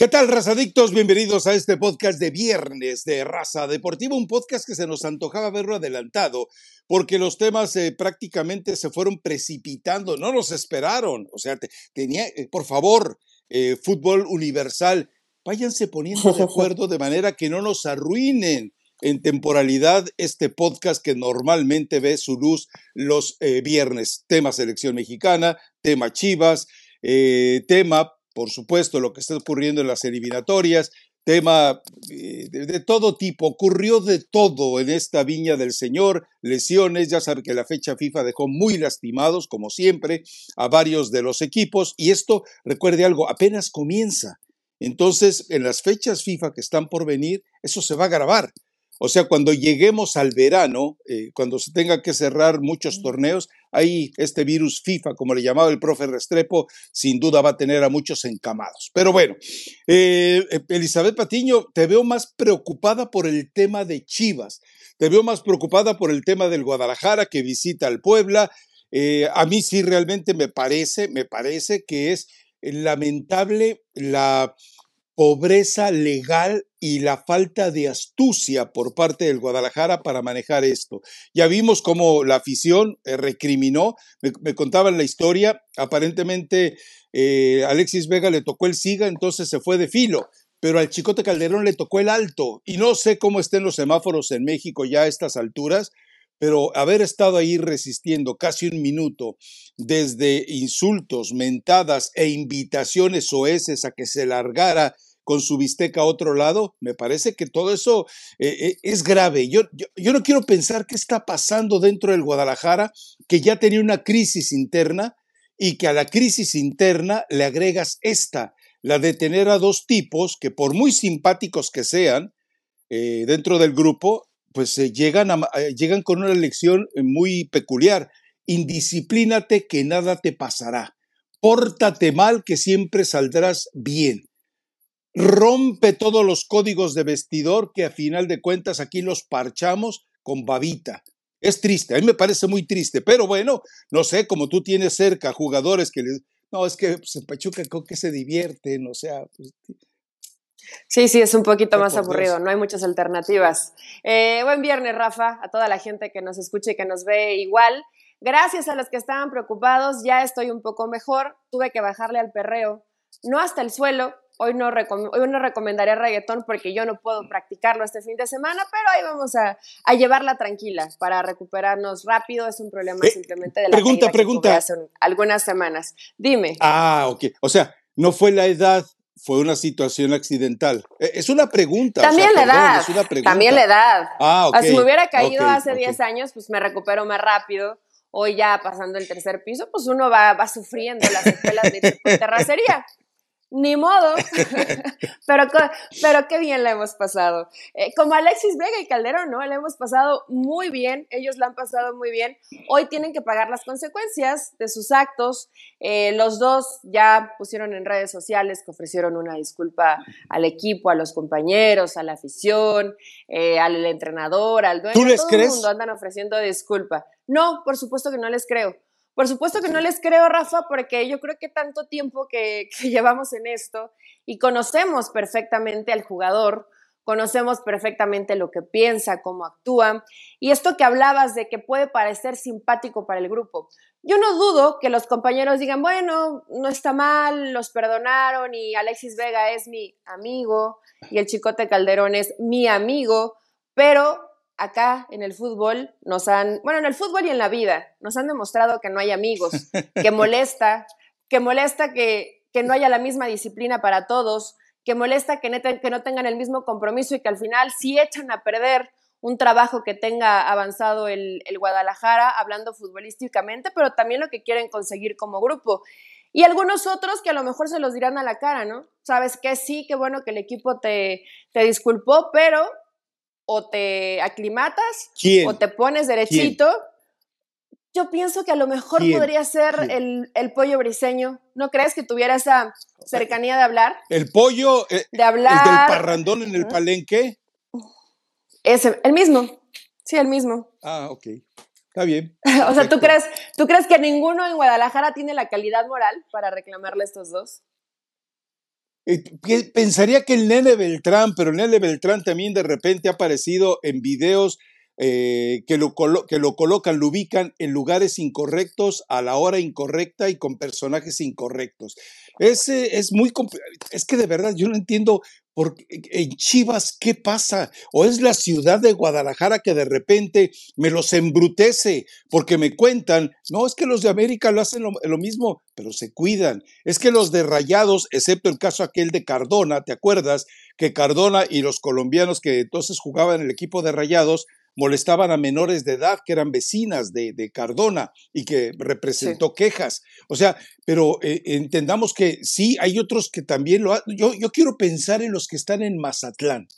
¿Qué tal, razadictos? Bienvenidos a este podcast de viernes de Raza Deportiva, un podcast que se nos antojaba verlo adelantado, porque los temas eh, prácticamente se fueron precipitando, no nos esperaron. O sea, tenía, eh, por favor, eh, fútbol universal, váyanse poniendo de acuerdo de manera que no nos arruinen en temporalidad este podcast que normalmente ve su luz los viernes. Tema selección mexicana, tema Chivas, tema por supuesto, lo que está ocurriendo en las eliminatorias, tema eh, de, todo tipo, ocurrió de todo en esta viña del Señor, lesiones, ya saben que la fecha FIFA dejó muy lastimados, como siempre, a varios de los equipos, y esto, recuerde algo, apenas comienza. Entonces, en las fechas FIFA que están por venir, eso se va a grabar. O sea, cuando lleguemos al verano, eh, cuando se tenga que cerrar muchos torneos, ahí este virus FIFA, como le llamaba el profe Restrepo, sin duda va a tener a muchos encamados. Pero bueno, eh, eh, Elizabeth Patiño, te veo más preocupada por el tema de Chivas, te veo más preocupada por el tema del Guadalajara que visita al Puebla. a mí sí realmente me parece, me parece que es lamentable la pobreza legal y la falta de astucia por parte del Guadalajara para manejar esto. Ya vimos cómo la afición eh, recriminó, me, contaban la historia, aparentemente eh, Alexis Vega le tocó el siga, entonces se fue de filo, pero al Chicote Calderón le tocó el alto y no sé cómo estén los semáforos en México ya a estas alturas, pero haber estado ahí resistiendo casi un minuto desde insultos, mentadas e invitaciones oeces a que se largara con su bisteca a otro lado, me parece que todo eso eh, eh, es grave. Yo, yo, no quiero pensar qué está pasando dentro del Guadalajara, que ya tenía una crisis interna y que a la crisis interna le agregas esta, la de tener a dos tipos que por muy simpáticos que sean eh, dentro del grupo, pues llegan, llegan con una lección muy peculiar. Indisciplínate que nada te pasará. Pórtate mal que siempre saldrás bien rompe todos los códigos de vestidor que a final de cuentas aquí los parchamos con babita. Es triste, a mí me parece muy triste, pero bueno, no sé, como tú tienes cerca jugadores que les... No, es que pues, en Pachuca con que se divierten, o sea... Pues, sí, sí, es un poquito más aburrido, no hay muchas alternativas. Eh, buen viernes, Rafa, a toda la gente que nos escucha y que nos ve igual. Gracias a los que estaban preocupados, ya estoy un poco mejor, tuve que bajarle al perreo, no hasta el suelo, Hoy no, hoy no recomendaría reggaetón porque yo no puedo practicarlo este fin de semana, pero ahí vamos a, llevarla tranquila para recuperarnos rápido. Es un problema eh, simplemente de la Pregunta, pregunta. hace algunas semanas. Dime. Ah, ok. O sea, no fue la edad, fue una situación accidental. E, es una pregunta. También la edad. También la edad. Ah, ok. si me hubiera caído hace 10 años, pues me recupero más rápido. Hoy ya pasando el tercer piso, pues uno va, va sufriendo las escuelas de terracería ni modo, pero, pero qué bien la hemos pasado. Eh, como Alexis Vega y Calderón, ¿no? La hemos pasado muy bien, ellos la han pasado muy bien. Hoy tienen que pagar las consecuencias de sus actos. Eh, los dos ya pusieron en redes sociales que ofrecieron una disculpa al equipo, a los compañeros, a la afición, eh, al entrenador, al dueño. ¿Tú les todo crees? el mundo andan ofreciendo disculpa. No, por supuesto que no les creo. Por supuesto que no les creo, Rafa, porque yo creo que tanto tiempo que, llevamos en esto y conocemos perfectamente al jugador, conocemos perfectamente lo que piensa, cómo actúa. Y esto que hablabas de que puede parecer simpático para el grupo. Yo no dudo que los compañeros digan, bueno, no está mal, los perdonaron y Alexis Vega es mi amigo y el Chicote Calderón es mi amigo, pero acá en el fútbol nos han, bueno, en el fútbol y en la vida, nos han demostrado que no hay amigos, que molesta, que molesta que, que no haya la misma disciplina para todos, que molesta que, que no tengan el mismo compromiso y que al final sí echan a perder un trabajo que tenga avanzado el, el, Guadalajara, hablando futbolísticamente, pero también lo que quieren conseguir como grupo. Y algunos otros que a lo mejor se los dirán a la cara, ¿no? Sabes que sí, qué bueno que el equipo te, te disculpó, pero o te aclimatas o te pones derechito. Yo pienso que a lo mejor podría ser el, pollo briseño. ¿No crees que tuviera esa cercanía de hablar? ¿El pollo? Eh, de hablar. ¿El del parrandón en el palenque? Ese, el mismo. Sí, el mismo. Ah, ok. Está bien. o sea, ¿tú crees, ¿tú crees que ninguno en Guadalajara tiene la calidad moral para reclamarle a estos dos? Pensaría que el nene Beltrán, pero el nene Beltrán también de repente ha aparecido en videos eh, que, lo que lo colocan, lo ubican en lugares incorrectos, a la hora incorrecta y con personajes incorrectos. Ese es muy es que de verdad yo no entiendo por en Chivas qué pasa o es la ciudad de Guadalajara que de repente me los embrutece porque me cuentan, no es que los de América lo hacen lo, lo mismo, pero se cuidan. Es que los de Rayados, excepto el caso aquel de Cardona, ¿te acuerdas? Que Cardona y los colombianos que entonces jugaban el equipo de Rayados molestaban a menores de edad que eran vecinas de, Cardona y que representó quejas. O sea, pero eh, entendamos que sí, hay otros que también lo hacen. Yo, yo quiero pensar en los que están en Mazatlán.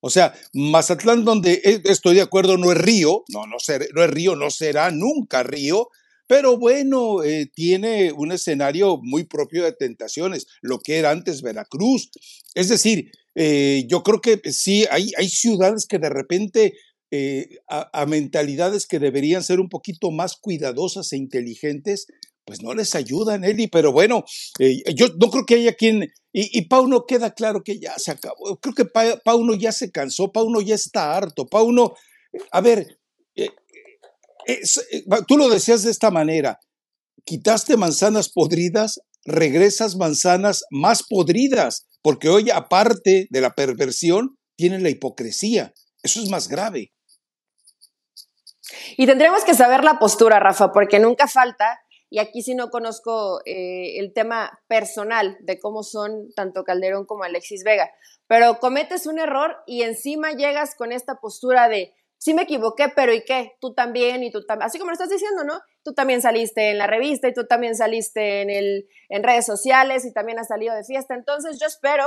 O sea, Mazatlán, donde eh, estoy de acuerdo, no es río, no, no, no es río, no será nunca río, pero bueno, eh, tiene un escenario muy propio de tentaciones, lo que era antes Veracruz. Es decir, yo creo que sí, hay, hay ciudades que de repente eh, a, mentalidades que deberían ser un poquito más cuidadosas e inteligentes, pues no les ayudan, Eli. Pero bueno, eh, yo no creo que haya quien. Y, y Pauno queda claro que ya se acabó. Creo que Pauno ya se cansó, Pauno ya está harto. Pauno, a ver, eh, tú lo decías de esta manera: quitaste manzanas podridas, regresas manzanas más podridas, porque hoy, aparte de la perversión, tienen la hipocresía. Eso es más grave. Y tendremos que saber la postura, Rafa, porque nunca falta, y aquí sí no conozco eh, el tema personal de cómo son tanto Calderón como Alexis Vega, pero cometes un error y encima llegas con esta postura de, sí me equivoqué, pero ¿y qué? Tú también y tú también, así como lo estás diciendo, ¿no? Tú también saliste en la revista y tú también saliste en, el, en redes sociales y también has salido de fiesta, entonces yo espero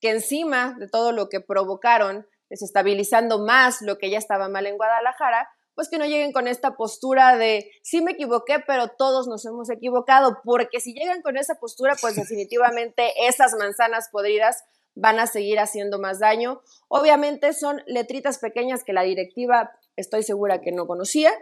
que encima de todo lo que provocaron, desestabilizando más lo que ya estaba mal en Guadalajara, pues que no lleguen con esta postura de sí me equivoqué, pero todos nos hemos equivocado, porque si llegan con esa postura, pues definitivamente esas manzanas podridas van a seguir haciendo más daño. Obviamente son letritas pequeñas que la directiva estoy segura que no conocía.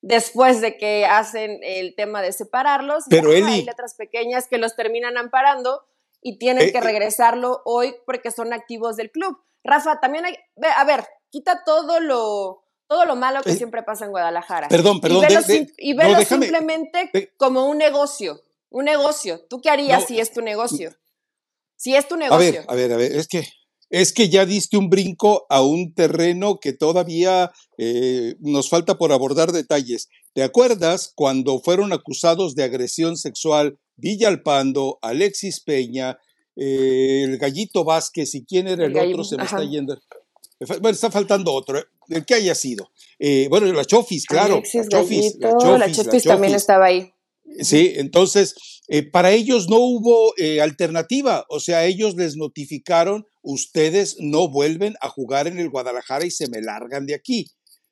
Después de que hacen el tema de separarlos, pero hay letras pequeñas que los terminan amparando y tienen eh, que eh. regresarlo hoy porque son activos del club. Rafa, también hay, a ver, quita todo lo, todo lo malo que eh, siempre pasa en Guadalajara. Perdón, perdón. Y verlo, simplemente como un negocio, un negocio. ¿Tú qué harías si es tu negocio? Si es tu negocio. A ver, a ver, a ver, es que, es que ya diste un brinco a un terreno que todavía eh, nos falta por abordar detalles. ¿Te acuerdas cuando fueron acusados de agresión sexual Villalpando, Alexis Peña, eh, el Gallito Vázquez y quién era el, otro? Se me está yendo. Bueno, está faltando otro, ¿eh? el que haya sido. Eh, bueno, la Chofis, claro. la, Chofis, la, Chofis, también estaba ahí. Sí, entonces, eh, para ellos no hubo alternativa, o sea, ellos les notificaron, ustedes no vuelven a jugar en el Guadalajara y se me largan de aquí.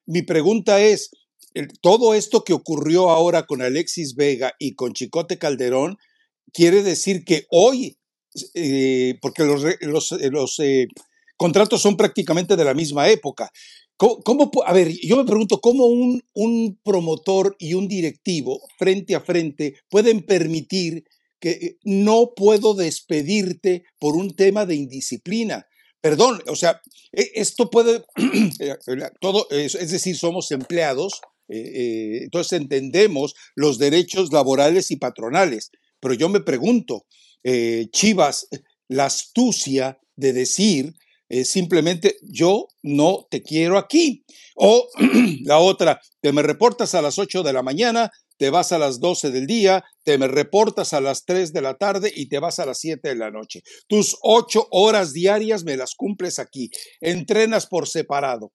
Mi pregunta es, todo esto que ocurrió ahora con Alexis Vega y con Chicote Calderón, quiere decir que hoy, porque los, los, los contratos son prácticamente de la misma época. ¿Cómo, a ver, yo me pregunto cómo un, un, promotor y un directivo frente a frente pueden permitir que eh, no puedo despedirte por un tema de indisciplina. Perdón, o sea, e, esto puede, eh, todo, es decir, somos empleados, eh, entonces entendemos los derechos laborales y patronales, pero yo me pregunto, Chivas, la astucia de decir simplemente yo no te quiero aquí. O la otra, te me reportas a las 8 de la mañana, te vas a las 12 del día, te me reportas a las 3 de la tarde y te vas a las 7 de la noche. Tus 8 horas diarias me las cumples aquí. Entrenas por separado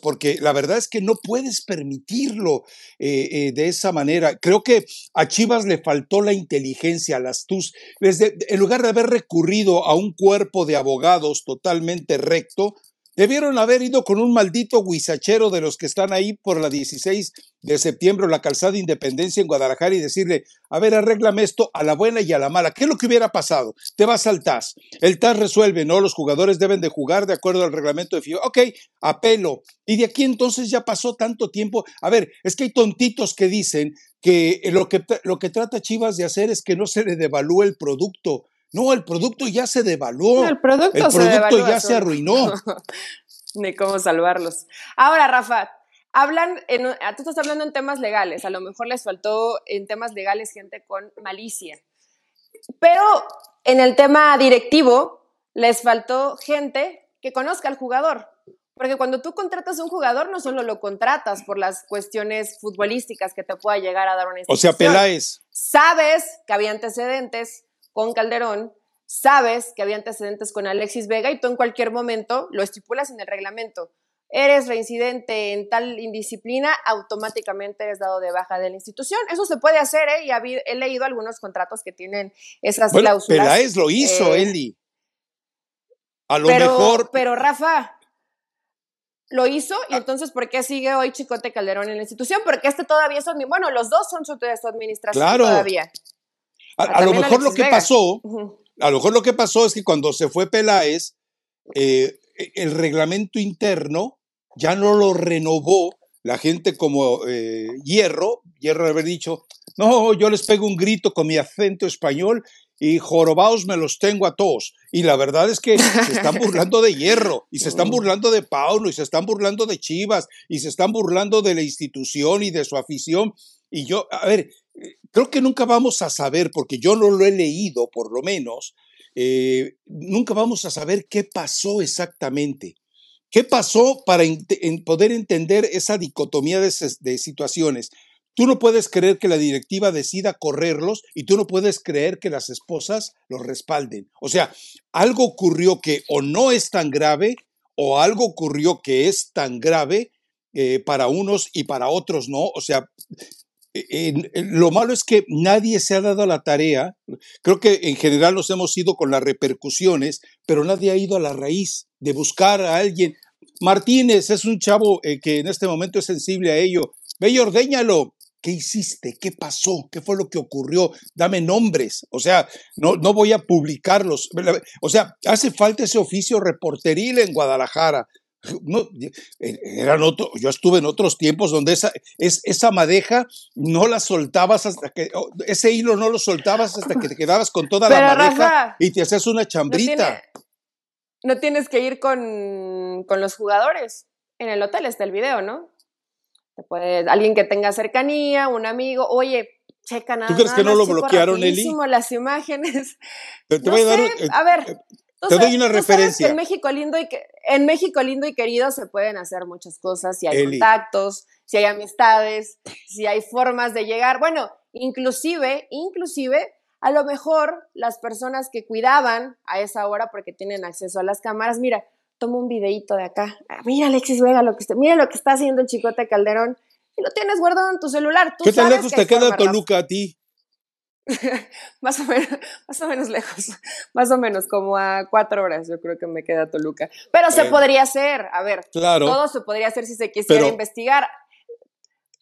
porque la verdad es que no puedes permitirlo eh, eh, de esa manera. Creo que a Chivas le faltó la inteligencia, las tus, desde, en lugar de haber recurrido a un cuerpo de abogados totalmente recto, Debieron haber ido con un maldito guisachero de los que están ahí por la 16 de septiembre, la calzada Independencia en Guadalajara y decirle, a ver, arréglame esto a la buena y a la mala. ¿Qué es lo que hubiera pasado? Te vas al TAS. El TAS resuelve, ¿no? Los jugadores deben de jugar de acuerdo al reglamento de FIBA. Ok, apelo. Y de aquí entonces ya pasó tanto tiempo. A ver, es que hay tontitos que dicen que lo que, lo que trata Chivas de hacer es que no se le devalúe el producto No, el producto ya se devaluó. el producto, el producto ya se arruinó. Ni cómo salvarlos. Ahora, Rafa, hablan, en, tú estás hablando en temas legales, a lo mejor les faltó en temas legales gente con malicia, pero en el tema directivo les faltó gente que conozca al jugador. Porque cuando tú contratas a un jugador, no solo lo contratas por las cuestiones futbolísticas que te pueda llegar a dar una institución. O sea, Peláez. Sabes que había antecedentes con Calderón, sabes que había antecedentes con Alexis Vega y tú en cualquier momento lo estipulas en el reglamento. Eres reincidente en tal indisciplina, automáticamente eres dado de baja de la institución. Eso se puede hacer, ¿eh? Y he leído algunos contratos que tienen esas bueno, cláusulas. Peláez lo hizo, eh, Eli. A lo pero, mejor. Pero Rafa, lo hizo y ah. entonces ¿por qué sigue hoy Chicote Calderón en la institución? Porque este todavía es bueno, los dos son de su administración claro. todavía. A, lo mejor lo que pasó, a lo mejor lo que pasó es que cuando se fue Peláez, eh, e, el reglamento interno ya no lo renovó la gente como eh, Hierro, Hierro haber dicho, no, yo les pego un grito con mi acento español y jorobaos me los tengo a todos. Y la verdad es que se están burlando de Hierro, y se están burlando de Paulo, y se están burlando de Chivas, y se están burlando de la institución y de su afición. Y yo, a ver, creo que nunca vamos a saber, porque yo no lo he leído por lo menos, eh, nunca vamos a saber qué pasó exactamente. ¿Qué pasó para poder entender esa dicotomía de, situaciones? Tú no puedes creer que la directiva decida correrlos y tú no puedes creer que las esposas los respalden. O sea, algo ocurrió que o no es tan grave o algo ocurrió que es tan grave eh, para unos y para otros no. O sea, lo malo es que nadie se ha dado la tarea, creo que en general nos hemos ido con las repercusiones, pero nadie ha ido a la raíz de buscar a alguien. Martínez es un chavo eh, que en este momento es sensible a ello. Ve y ordéñalo. ¿Qué hiciste? ¿Qué pasó? ¿Qué fue lo que ocurrió? Dame nombres. O sea, no, no voy a publicarlos. O sea, hace falta ese oficio reporteril en Guadalajara. No, eh, eran otro, yo estuve en otros tiempos donde esa, es, esa madeja no la soltabas hasta que, ese hilo no lo soltabas hasta que te quedabas con toda la madeja y te hacías una chambrita. No, tienes que ir con, con los jugadores. En el hotel está el video, ¿no? puede, alguien que tenga cercanía, un amigo, oye, checa nada. ¿Tú crees que no lo bloquearon, Eli? las imágenes. te voy a dar, eh, a ver, te doy una referencia. en México lindo y que, en México lindo y querido se pueden hacer muchas cosas, si hay contactos, si hay amistades, si hay formas de llegar. Bueno, inclusive, inclusive, a lo mejor las personas que cuidaban a esa hora porque tienen acceso a las cámaras, mira, toma un videito de acá. Ah, mira, Alexis Vega, lo que está, mira lo que está haciendo el Chicote Calderón. Y lo tienes guardado en tu celular. ¿Qué tan lejos te queda Toluca a ti? más, o menos, más o menos lejos, más o menos como a cuatro horas yo creo que me queda Toluca. Pero se podría hacer, a ver, claro, todo se podría hacer si se quisiera investigar.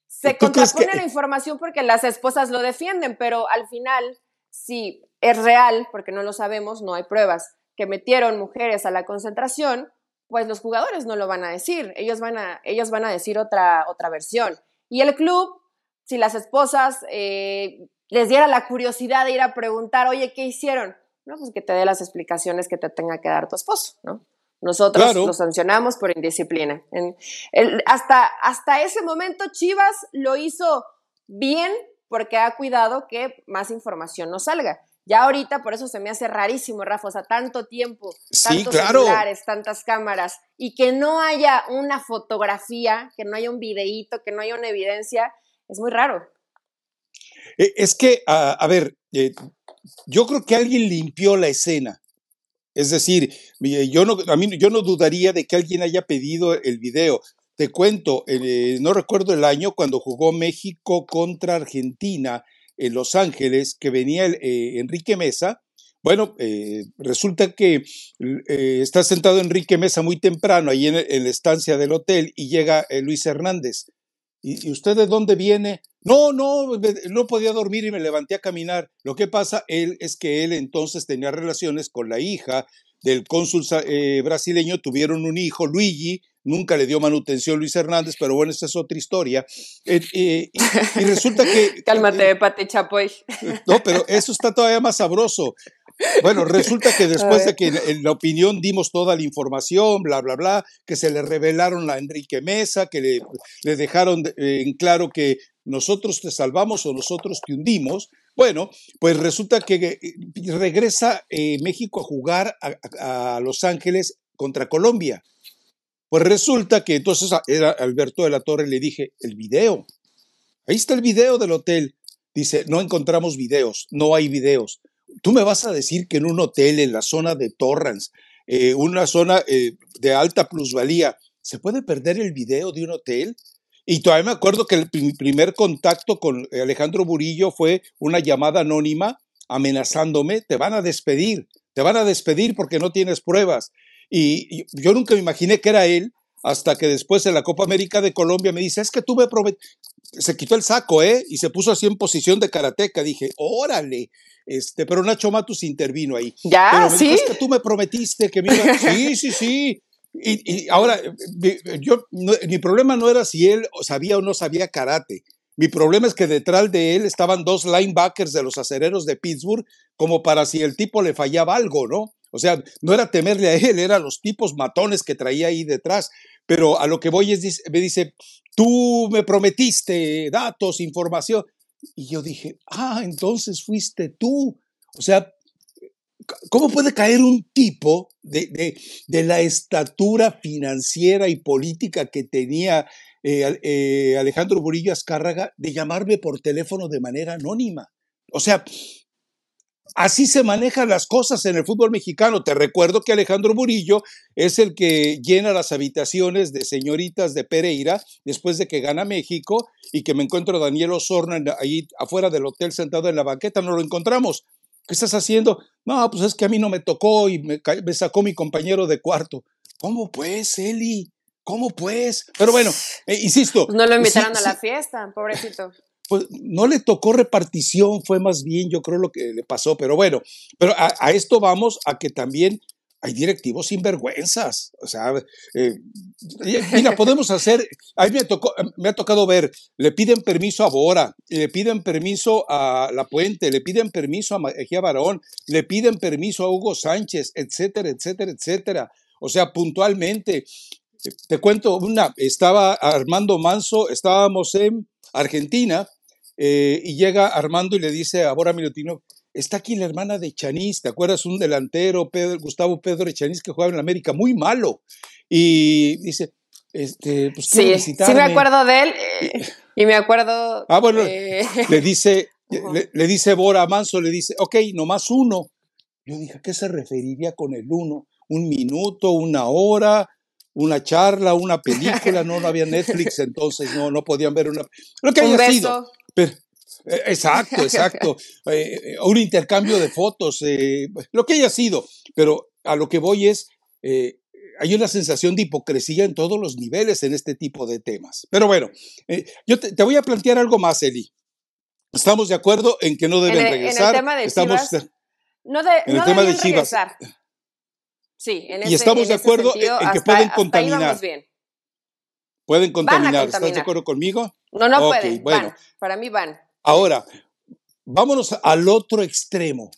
Se contrapone la información porque las esposas lo defienden, pero al final, si es real, porque no lo sabemos, no hay pruebas, que metieron mujeres a la concentración, pues los jugadores no lo van a decir, ellos van a, ellos van a decir otra, otra versión. Y el club, si las esposas eh, les diera la curiosidad de ir a preguntar, oye, ¿qué hicieron? No, pues que te dé las explicaciones que te tenga que dar tu esposo, ¿no? Nosotros lo sancionamos por indisciplina. hasta, hasta ese momento Chivas lo hizo bien porque ha cuidado que más información no salga. Ya ahorita, por eso se me hace rarísimo, Rafa, o sea, tanto tiempo, tantos celulares, tantas cámaras, y que no haya una fotografía, que no haya un videíto, que no haya una evidencia, es muy raro. E, es que, a, ver, eh, yo creo que alguien limpió la escena. Es decir, yo no, a mí, yo no dudaría de que alguien haya pedido el video. Te cuento, eh, no recuerdo el año cuando jugó México contra Argentina en Los Ángeles, que venía eh, Enrique Mesa. Bueno, eh, resulta que eh, está sentado Enrique Mesa muy temprano ahí en, la estancia del hotel y llega Luis Hernández. ¿Y, usted de dónde viene? No, no, no podía dormir y me levanté a caminar. Lo que pasa él es que él entonces tenía relaciones con la hija del cónsul brasileño, tuvieron un hijo, Luigi, nunca le dio manutención Luis Hernández, pero bueno, esa es otra historia. Eh, eh, y, resulta que... Cálmate, Pati Chapoy. No, pero eso está todavía más sabroso. Bueno, resulta que después de que en la opinión dimos toda la información, bla, bla, bla, que se le revelaron a Enrique Mesa, que le, le dejaron en claro que nosotros te salvamos o nosotros te hundimos, bueno, pues resulta que eh, regresa eh, México a jugar a, Los Ángeles contra Colombia. Pues resulta que entonces era Alberto de la Torre, le dije, el video. Ahí está el video del hotel. Dice, no encontramos videos, no hay videos. Tú me vas a decir que en un hotel en la zona de Torrance, eh, una zona de alta plusvalía, ¿se puede perder el video de un hotel? Y todavía me acuerdo que el, primer contacto con Alejandro Burillo fue una llamada anónima amenazándome, te van a despedir, te van a despedir porque no tienes pruebas. Y, yo nunca me imaginé que era él, hasta que después en la Copa América de Colombia me dice, es que tú me prometiste, se quitó el saco, ¿eh? Y se puso así en posición de karateca. Dije, órale. Este, pero Nacho Matus intervino ahí. Ya, pero me sí. Dijo, es que tú me prometiste que me iba... Sí, sí, sí. Y, ahora, yo, mi problema no era si él sabía o no sabía karate. Mi problema es que detrás de él estaban dos linebackers de los acereros de Pittsburgh, como para si el tipo le fallaba algo, ¿no? O sea, no era temerle a él, eran los tipos matones que traía ahí detrás. Pero a lo que voy es, me dice, tú me prometiste datos, información. Y yo dije, ah, entonces fuiste tú. O sea, ¿Cómo puede caer un tipo de, la estatura financiera y política que tenía eh, eh, Alejandro Burillo Azcárraga de llamarme por teléfono de manera anónima? O sea, así se manejan las cosas en el fútbol mexicano. Te recuerdo que Alejandro Burillo es el que llena las habitaciones de señoritas de Pereira después de que gana México y que me encuentro a Daniel Osorno ahí afuera del hotel sentado en la banqueta. No lo encontramos. ¿Qué estás haciendo? No, pues es que a mí no me tocó y me, sacó mi compañero de cuarto. ¿Cómo pues, Eli? ¿Cómo pues? Pero bueno, eh, insisto. Pues no lo invitaron a la fiesta, pobrecito. Pues no le tocó repartición, fue más bien, yo creo, lo que le pasó. Pero bueno, pero a esto vamos a que también hay directivos sinvergüenzas. O sea, eh, mira, podemos hacer, a mí me, tocó, me ha tocado ver, le piden permiso a Bora, le piden permiso a La Puente, le piden permiso a Mejía Barón, le piden permiso a Hugo Sánchez, etcétera, etcétera, etcétera. O sea, puntualmente, te cuento una, estaba Armando Manso, estábamos en Argentina, eh, y llega Armando y le dice a Bora Milutino, está aquí la hermana de Chanís, ¿te acuerdas? Un delantero, Pedro, Gustavo Pedro Chanís, que jugaba en América, muy malo. Y dice, este, pues sí, sí me acuerdo de él eh, y me acuerdo. Ah, bueno, le dice, le, dice Bora Manso, le dice, ok, nomás uno. Yo dije, ¿a qué se referiría con el uno? ¿Un minuto, una hora, una charla, una película? No, no había Netflix, entonces no, no podían ver una. Lo que haya sido. Pero, eh, exacto, exacto. Eh, eh, un intercambio de fotos, lo que haya sido. Pero a lo que voy es, hay una sensación de hipocresía en todos los niveles en este tipo de temas. Pero bueno, yo te, voy a plantear algo más, Eli. Estamos de acuerdo en que no deben regresar. En el tema de estamos, Chivas, no, de, en el tema de Chivas. Sí, en y estamos de acuerdo en que pueden contaminar. Pueden contaminar. ¿Estás de acuerdo conmigo? No, no pueden. Bueno. Para mí van. Ahora, vámonos al otro extremo.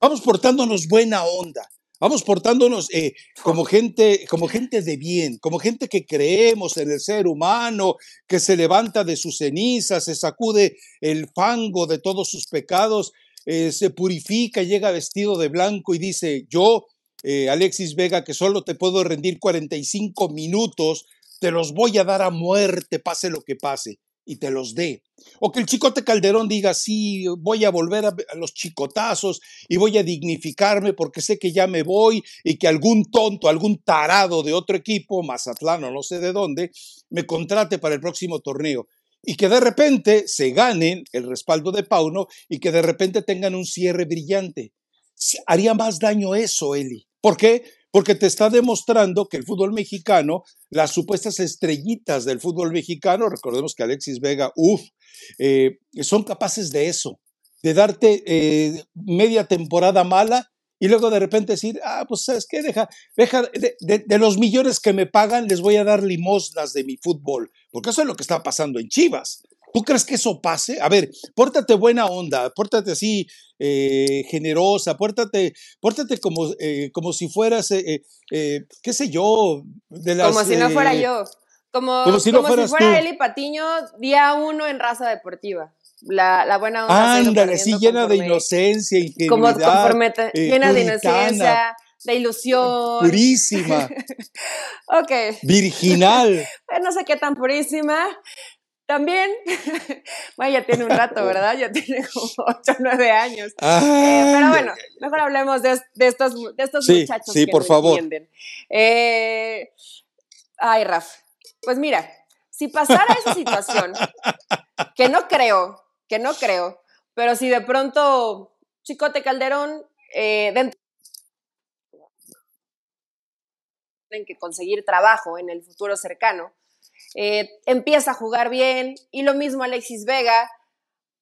Vamos portándonos buena onda. Vamos portándonos eh, como, gente, como gente de bien, como gente que creemos en el ser humano, que se levanta de sus cenizas, se sacude el fango de todos sus pecados, eh, se purifica, llega vestido de blanco y dice, yo, eh, Alexis Vega, que solo te puedo rendir 45 minutos, te los voy a dar a muerte, pase lo que pase y te los dé. O que el chicote Calderón diga, sí, voy a volver a, los chicotazos y voy a dignificarme porque sé que ya me voy y que algún tonto, algún tarado de otro equipo, Mazatlán o no sé de dónde, me contrate para el próximo torneo. Y que de repente se ganen el respaldo de Pauno y que de repente tengan un cierre brillante. Haría más daño eso, Eli. ¿Por qué? Porque te está demostrando que el fútbol mexicano, las supuestas estrellitas del fútbol mexicano, recordemos que Alexis Vega, uff, eh, son capaces de eso, de darte eh, media temporada mala y luego de repente decir, ah, pues sabes qué, deja, deja de, de, los millones que me pagan, les voy a dar limosnas de mi fútbol, porque eso es lo que está pasando en Chivas. ¿Tú crees que eso pase? A ver, pórtate buena onda, pórtate así eh, generosa, pórtate, pórtate como, eh, como si fueras, eh, qué sé yo, de las... Como si no fuera yo. Como, si, no fuera Eli Patiño, día uno en raza deportiva. La, la buena onda. Ándale, sí, llena de inocencia, y Como llena de inocencia, de ilusión. Purísima. ok. Virginal. no sé qué tan purísima. También, bueno, ya tiene un rato, ¿verdad? Ya tiene como 8 o 9 años. Eh, pero bueno, mejor hablemos de, estos, de estos muchachos sí, que por favor. entienden. Eh, ay, Raf, pues mira, si pasara esa situación, que no creo, que no creo, pero si de pronto Chicote Calderón eh, dentro tienen que conseguir trabajo en el futuro cercano, eh, empieza a jugar bien y lo mismo Alexis Vega,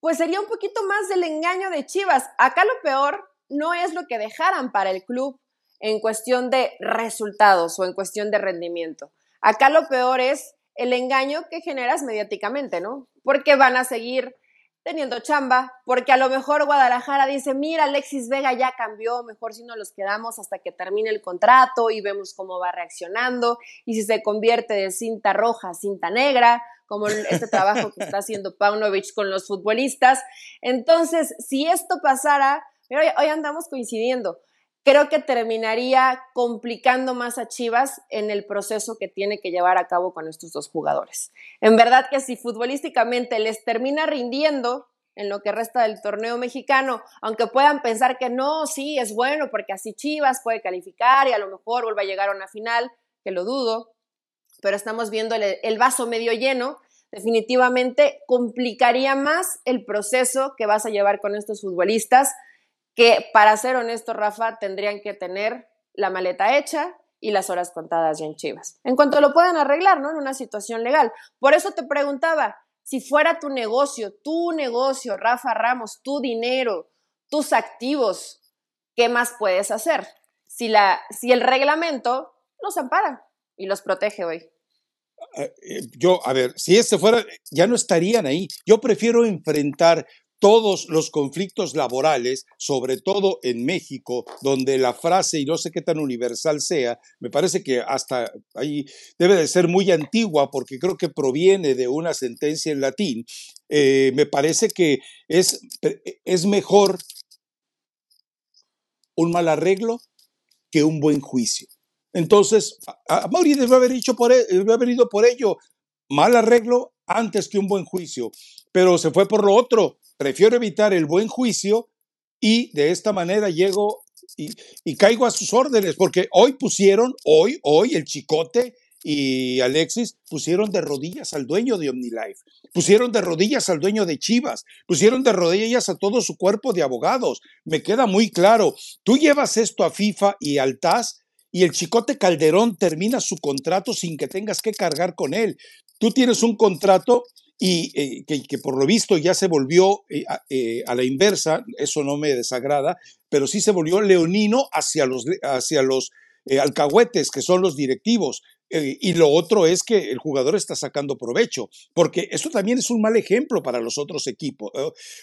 pues sería un poquito más del engaño de Chivas. Acá lo peor no es lo que dejaran para el club en cuestión de resultados o en cuestión de rendimiento. Acá lo peor es el engaño que generas mediáticamente, ¿no? Porque van a seguir teniendo chamba, porque a lo mejor Guadalajara dice, mira, Alexis Vega ya cambió, mejor si no los quedamos hasta que termine el contrato y vemos cómo va reaccionando, y si se convierte de cinta roja a cinta negra, como este trabajo que está haciendo Paunovic con los futbolistas. Entonces, si esto pasara, hoy, hoy andamos coincidiendo, creo que terminaría complicando más a Chivas en el proceso que tiene que llevar a cabo con estos dos jugadores. En verdad que si futbolísticamente les termina rindiendo en lo que resta del torneo mexicano, aunque puedan pensar que no, sí, es bueno porque así Chivas puede calificar y a lo mejor vuelva a llegar a una final, que lo dudo, pero estamos viendo el, el vaso medio lleno, definitivamente complicaría más el proceso que vas a llevar con estos futbolistas que para ser honesto, Rafa, tendrían que tener la maleta hecha y las horas contadas ya en Chivas. En cuanto lo puedan arreglar, ¿no? En una situación legal. Por eso te preguntaba, si fuera tu negocio, tu negocio, Rafa Ramos, tu dinero, tus activos, ¿qué más puedes hacer? Si, la, si el reglamento los ampara y los protege hoy. Eh, eh, yo, a ver, si este fuera, ya no estarían ahí. Yo prefiero enfrentar todos los conflictos laborales, sobre todo en México, donde la frase, y no sé qué tan universal sea, me parece que hasta ahí debe de ser muy antigua porque creo que proviene de una sentencia en latín, eh, me parece que es, es mejor un mal arreglo que un buen juicio. Entonces, a Mauri debe haber, dicho por, debe haber ido por ello, mal arreglo antes que un buen juicio, pero se fue por lo otro, prefiero evitar el buen juicio y de esta manera llego y, caigo a sus órdenes, porque hoy pusieron, hoy, hoy el chicote y Alexis pusieron de rodillas al dueño de OmniLife, pusieron de rodillas al dueño de Chivas, pusieron de rodillas a todo su cuerpo de abogados. Me queda muy claro, tú llevas esto a FIFA y al TAS y el chicote Calderón termina su contrato sin que tengas que cargar con él. Tú tienes un contrato y eh, que, por lo visto ya se volvió eh, eh, a, la inversa, eso no me desagrada, pero sí se volvió leonino hacia los, hacia los alcahuetes, que son los directivos. y lo otro es que el jugador está sacando provecho, porque esto también es un mal ejemplo para los otros equipos.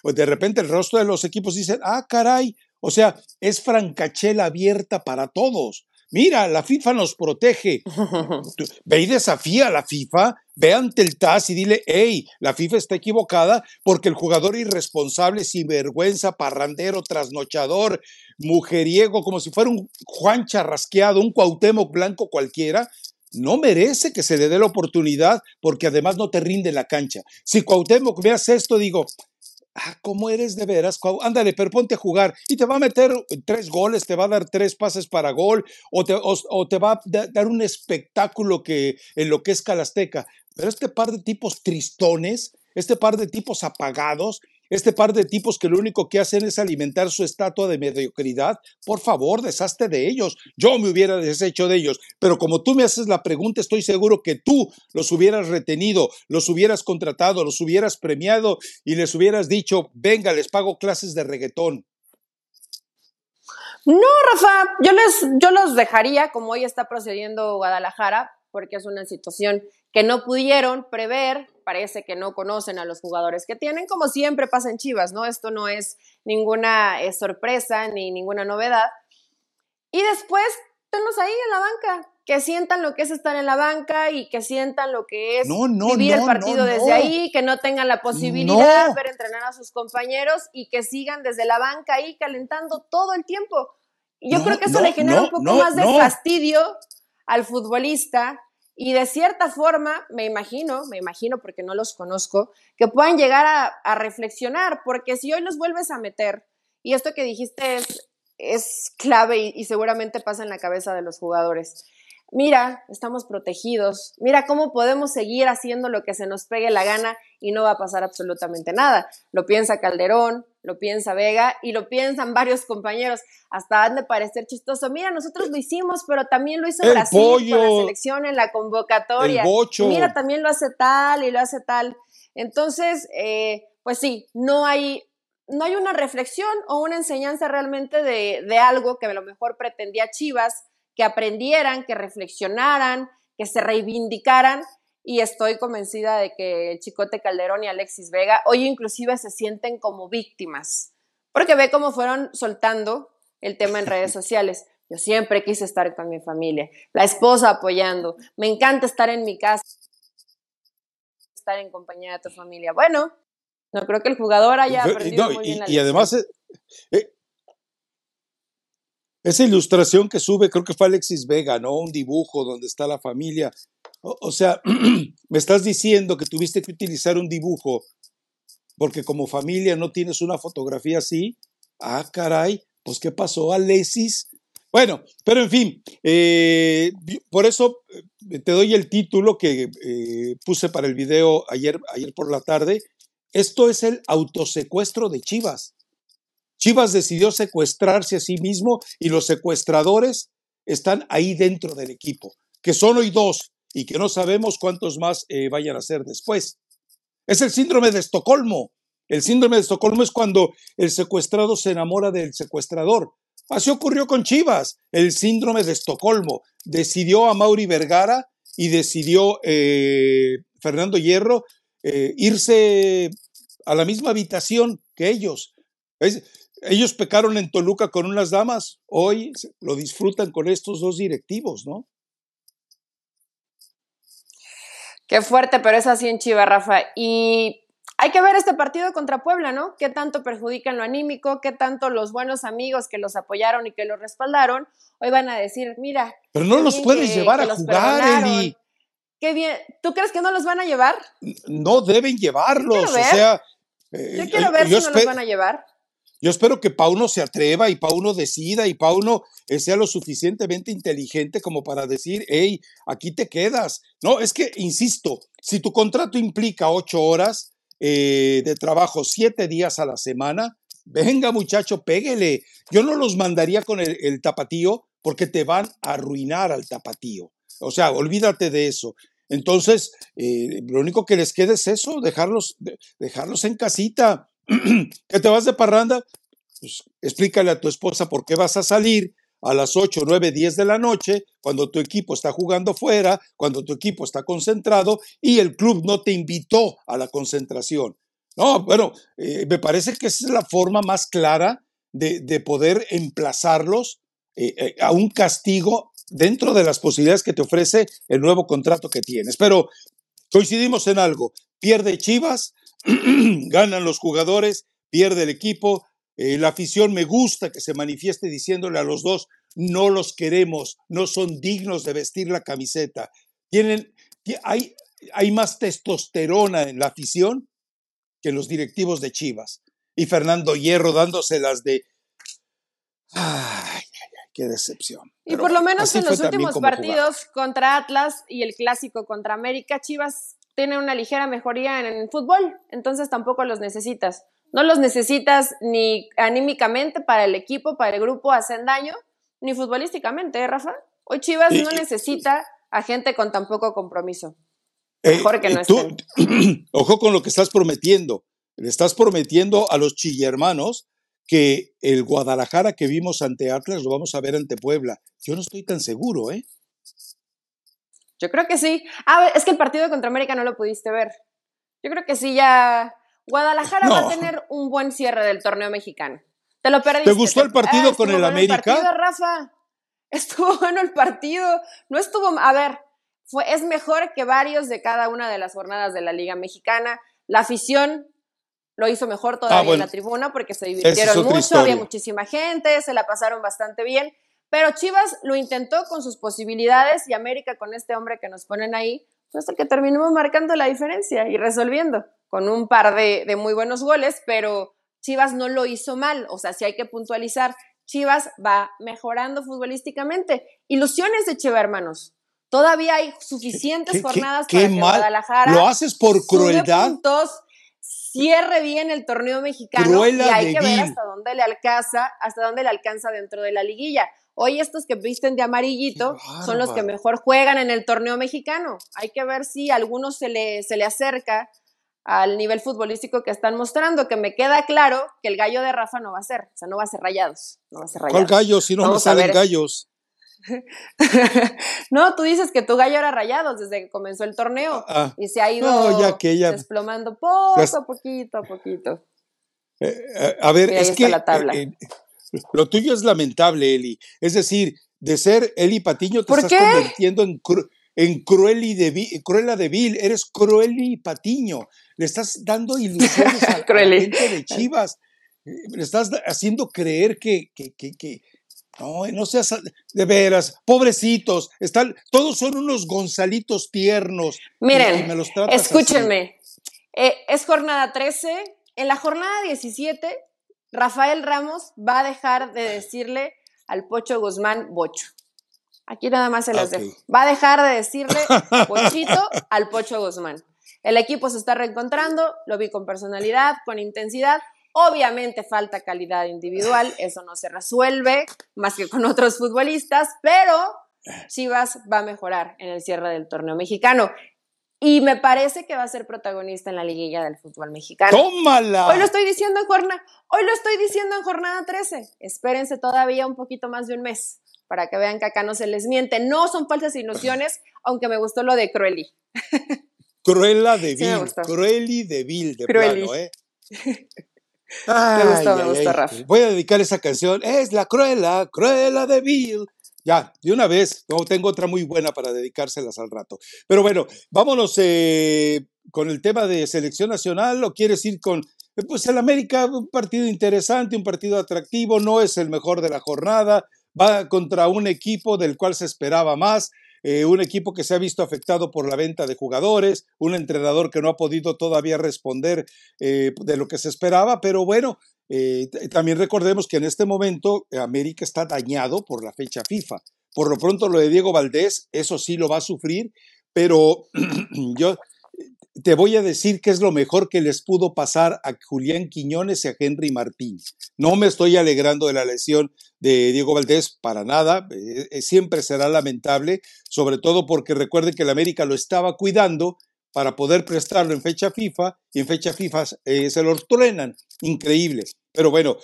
De repente el rostro de los equipos dicen, ah, caray, o sea, es francachela abierta para todos. Mira, la FIFA nos protege. Ve y desafía a la FIFA, ve ante el TAS y dile, hey, la FIFA está equivocada porque el jugador irresponsable, sinvergüenza, parrandero, trasnochador, mujeriego, como si fuera un Juan charrasqueado, un Cuauhtémoc blanco cualquiera, no merece que se le dé la oportunidad porque además no te rinde la cancha. Si Cuauhtémoc veas esto, digo, ah, ¿cómo eres de veras? Ándale, pero ponte a jugar y te va a meter tres goles, te va a dar tres pases para gol o te, o, te va a dar un espectáculo que en lo que es Calasteca. Pero este par de tipos tristones, este par de tipos apagados, este par de tipos que lo único que hacen es alimentar su estatua de mediocridad, por favor, deshazte de ellos. Yo me hubiera deshecho de ellos, pero como tú me haces la pregunta, estoy seguro que tú los hubieras retenido, los hubieras contratado, los hubieras premiado y les hubieras dicho, venga, les pago clases de reggaetón. No, Rafa, yo, les, yo los dejaría como hoy está procediendo Guadalajara, porque es una situación que no pudieron prever, parece que no conocen a los jugadores que tienen, como siempre pasa en Chivas, ¿no? Esto no es ninguna eh, sorpresa ni ninguna novedad. Y después, tenlos ahí en la banca, que sientan lo que es estar en la banca y que sientan lo que es vivir el partido desde ahí, que no tengan la posibilidad de ver entrenar a sus compañeros y que sigan desde la banca ahí calentando todo el tiempo. Yo creo que eso le genera un poco más de fastidio al futbolista y de cierta forma, me imagino, me imagino porque no los conozco, que puedan llegar a, reflexionar, porque si hoy los vuelves a meter, y esto que dijiste es, es clave y, y seguramente pasa en la cabeza de los jugadores, mira, estamos protegidos, mira cómo podemos seguir haciendo lo que se nos pegue la gana y no va a pasar absolutamente nada. Lo piensa Calderón, lo piensa Vega y lo piensan varios compañeros. Hasta han de parecer chistoso. Mira, nosotros lo hicimos, pero también lo hizo Brasil con la selección en la convocatoria. Mira, también lo hace tal y lo hace tal. Entonces, eh, pues sí, no hay, no hay una reflexión o una enseñanza realmente de, de algo que a lo mejor pretendía Chivas que aprendieran, que reflexionaran, que se reivindicaran y estoy convencida de que el Chicote Calderón y Alexis Vega hoy inclusive se sienten como víctimas, porque ve cómo fueron soltando el tema en redes sociales. Yo siempre quise estar con mi familia, la esposa apoyando, me encanta estar en mi casa, estar en compañía de tu familia. Bueno, no creo que el jugador haya aprendido muy bien y, y además eh, eh, esa ilustración que sube, creo que fue Alexis Vega, ¿no? Un dibujo donde está la familia. O, sea, me estás diciendo que tuviste que utilizar un dibujo porque como familia no tienes una fotografía así. Ah, caray, pues ¿qué pasó, Alexis? Bueno, pero en fin, eh, por eso eh, te doy el título que eh, puse para el video ayer, ayer por la tarde. Esto es el autosecuestro de Chivas. Chivas decidió secuestrarse a sí mismo y los secuestradores están ahí dentro del equipo, que son hoy dos y que no sabemos cuántos más eh, vayan a ser después. Es el síndrome de Estocolmo. El síndrome de Estocolmo es cuando el secuestrado se enamora del secuestrador. Así ocurrió con Chivas, el síndrome de Estocolmo. Decidió a Mauri Vergara y decidió eh, Fernando Hierro eh, irse a la misma habitación que ellos. Ellos pecaron en Toluca con unas damas, hoy lo disfrutan con estos dos directivos, ¿no? Qué fuerte, pero es así en Chivas, Rafa. Y hay que ver este partido contra Puebla, ¿no? ¿Qué tanto perjudica en lo anímico? ¿Qué tanto los buenos amigos que los apoyaron y que los respaldaron hoy van a decir, mira. Pero no los puedes llevar a jugar, Eli. Qué bien. ¿Tú crees que no los van a llevar? No deben llevarlos. O sea. yo eh, quiero ver si no los van a llevar. Yo espero que Pauno se atreva y Pauno decida y Pauno eh, sea lo suficientemente inteligente como para decir, hey, aquí te quedas. No, es que, insisto, si tu contrato implica ocho horas eh, de trabajo, siete días a la semana, venga muchacho, péguele. Yo no los mandaría con el, tapatío porque te van a arruinar al tapatío. O sea, olvídate de eso. Entonces, eh, lo único que les queda es eso, dejarlos, dejarlos en casita. ¿Que te vas de parranda? Pues explícale a tu esposa por qué vas a salir a las 8, 9, 10 de la noche, cuando tu equipo está jugando fuera, cuando tu equipo está concentrado y el club no te invitó a la concentración. No, bueno, eh, me parece que esa es la forma más clara de, poder emplazarlos eh, eh, a un castigo dentro de las posibilidades que te ofrece el nuevo contrato que tienes. Pero coincidimos en algo, pierde Chivas, ganan los jugadores, pierde el equipo. Eh, la afición me gusta que se manifieste diciéndole a los dos, no los queremos, no son dignos de vestir la camiseta. Tienen, hay, hay más testosterona en la afición que en los directivos de Chivas. Y Fernando Hierro dándoselas de... Ay, qué decepción. Y por lo menos en los últimos partidos contra Atlas y el clásico contra América, Chivas tiene una ligera mejoría en el fútbol, entonces tampoco los necesitas. No los necesitas ni anímicamente para el equipo, para el grupo, hacen daño, ni futbolísticamente, ¿eh, Rafa? Hoy Chivas no necesita a gente con tan poco compromiso. Eh, Mejor que no tú, Ojo con lo que estás prometiendo. Le estás prometiendo a los chillermanos que el Guadalajara que vimos ante Atlas lo vamos a ver ante Puebla. Yo no estoy tan seguro, ¿eh? Yo creo que sí. Ah, es que el partido contra América no lo pudiste ver. Yo creo que sí, ya. Guadalajara va a tener un buen cierre del torneo mexicano. Te lo perdiste. ¿Te gustó el partido ah, con el América? El partido, Rafa. Estuvo bueno el partido. No estuvo. A ver, fue, es mejor que varios de cada una de las jornadas de la Liga Mexicana. La afición lo hizo mejor todavía ah, en la tribuna porque se divirtieron mucho, había muchísima gente, se la pasaron bastante bien. Pero Chivas lo intentó con sus posibilidades y América con este hombre que nos ponen ahí, pues el que terminó marcando la diferencia y resolviendo con un par de, de muy buenos goles, pero Chivas no lo hizo mal. O sea, si hay que puntualizar, Chivas va mejorando futbolísticamente. Ilusiones de Chivas, hermanos. Todavía hay suficientes jornadas para que Guadalajara. ¿Lo haces por crueldad? Puntos, cierre bien el torneo mexicano y hay que ver hasta dónde le alcanza, hasta dónde le alcanza dentro de la liguilla. Hoy estos que visten de amarillito son los que mejor juegan en el torneo mexicano. Hay que ver si a algunos se le, se le acerca al nivel futbolístico que están mostrando, que me queda claro que el gallo de Rafa no va a ser, o sea, no va a ser rayados, no va a ser rayados. ¿Cuál gallo? Si no me salen gallos. no, tú dices que tu gallo era rayados desde que comenzó el torneo ah, ah. y se ha ido desplomando poco a poquito a poquito. Eh, eh, a ver, es que eh, lo tuyo es lamentable, Eli. Es decir, de ser Eli Patiño te estás convirtiendo en, en Crueli de, Cruella de Vil. Eres Crueli Patiño. Le estás dando ilusiones a, la gente de Chivas. Le estás haciendo creer que, que, que, no, no seas de veras, pobrecitos, están, todos son unos Gonzalitos tiernos. Miren, escúchenme, eh, es jornada 13, en la jornada 17, Rafael Ramos va a dejar de decirle al Pocho Guzmán Bocho. Aquí nada más se las dejo. Va a dejar de decirle Pochito al Pocho Guzmán. El equipo se está reencontrando, lo vi con personalidad, con intensidad. Obviamente falta calidad individual, eso no se resuelve más que con otros futbolistas, pero Chivas va a mejorar en el cierre del torneo mexicano. Y me parece que va a ser protagonista en la liguilla del fútbol mexicano. ¡Tómala! Hoy lo estoy diciendo en jornada, hoy lo estoy diciendo en jornada 13. Espérense todavía un poquito más de un mes para que vean que acá no se les miente. No son falsas ilusiones, aunque me gustó lo de Cruelly. Cruella de Vil, Cruelly de Vil, de plano, ¿eh? me gustó, me gustó, Rafa. Voy a dedicar esa canción. Es la Cruella, Cruella de Vil. Ya, de una vez. Tengo otra muy buena para dedicárselas al rato. Pero bueno, vámonos eh, con el tema de selección nacional. ¿O quieres ir con eh, pues el América, un partido interesante, un partido atractivo, no es el mejor de la jornada, va contra un equipo del cual se esperaba más, eh, un equipo que se ha visto afectado por la venta de jugadores, un entrenador que no ha podido todavía responder de lo que se esperaba, pero bueno, eh, también recordemos que en este momento América está dañado por la fecha FIFA. Por lo pronto lo de Diego Valdés, eso sí lo va a sufrir, pero yo te voy a decir qué es lo mejor que les pudo pasar a Julián Quiñones y a Henry Martín. No me estoy alegrando de la lesión de Diego Valdés para nada, eh, eh, siempre será lamentable, sobre todo porque recuerden que el América lo estaba cuidando para poder prestarlo en fecha FIFA y en fecha FIFA eh, se lo truenan. Increíble. Pero bueno,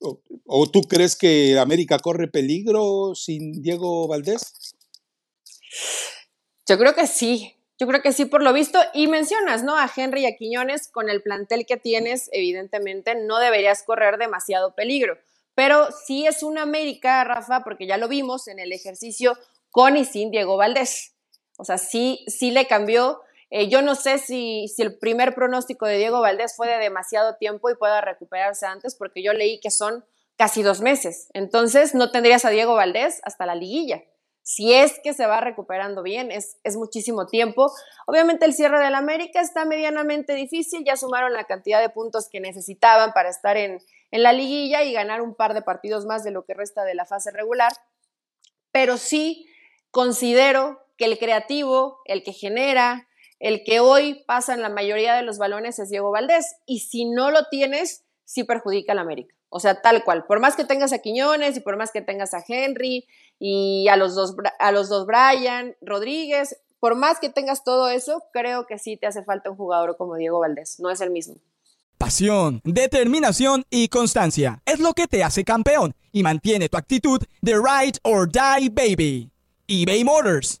o, ¿o tú crees que América corre peligro sin Diego Valdés? Yo creo que sí, yo creo que sí, por lo visto. Y mencionas, ¿no? A Henry y a Quiñones, con el plantel que tienes, evidentemente no deberías correr demasiado peligro. Pero sí es una América, Rafa, porque ya lo vimos en el ejercicio con y sin Diego Valdés. O sea, sí, sí le cambió. Eh, yo no sé si, si el primer pronóstico de Diego Valdés fue de demasiado tiempo y pueda recuperarse antes, porque yo leí que son casi dos meses. Entonces, no tendrías a Diego Valdés hasta la liguilla si es que se va recuperando bien, es, es muchísimo tiempo. Obviamente el cierre del América está medianamente difícil, ya sumaron la cantidad de puntos que necesitaban para estar en, en la liguilla y ganar un par de partidos más de lo que resta de la fase regular, pero sí considero que el creativo, el que genera, el que hoy pasa en la mayoría de los balones es Diego Valdés, y si no lo tienes, sí perjudica al América. O sea, tal cual. Por más que tengas a Quiñones y por más que tengas a Henry y a los dos, a los dos Brian, Rodríguez, por más que tengas todo eso, creo que sí te hace falta un jugador como Diego Valdés. No es el mismo. Pasión, determinación y constancia es lo que te hace campeón y mantiene tu actitud de ride or die baby. eBay Motors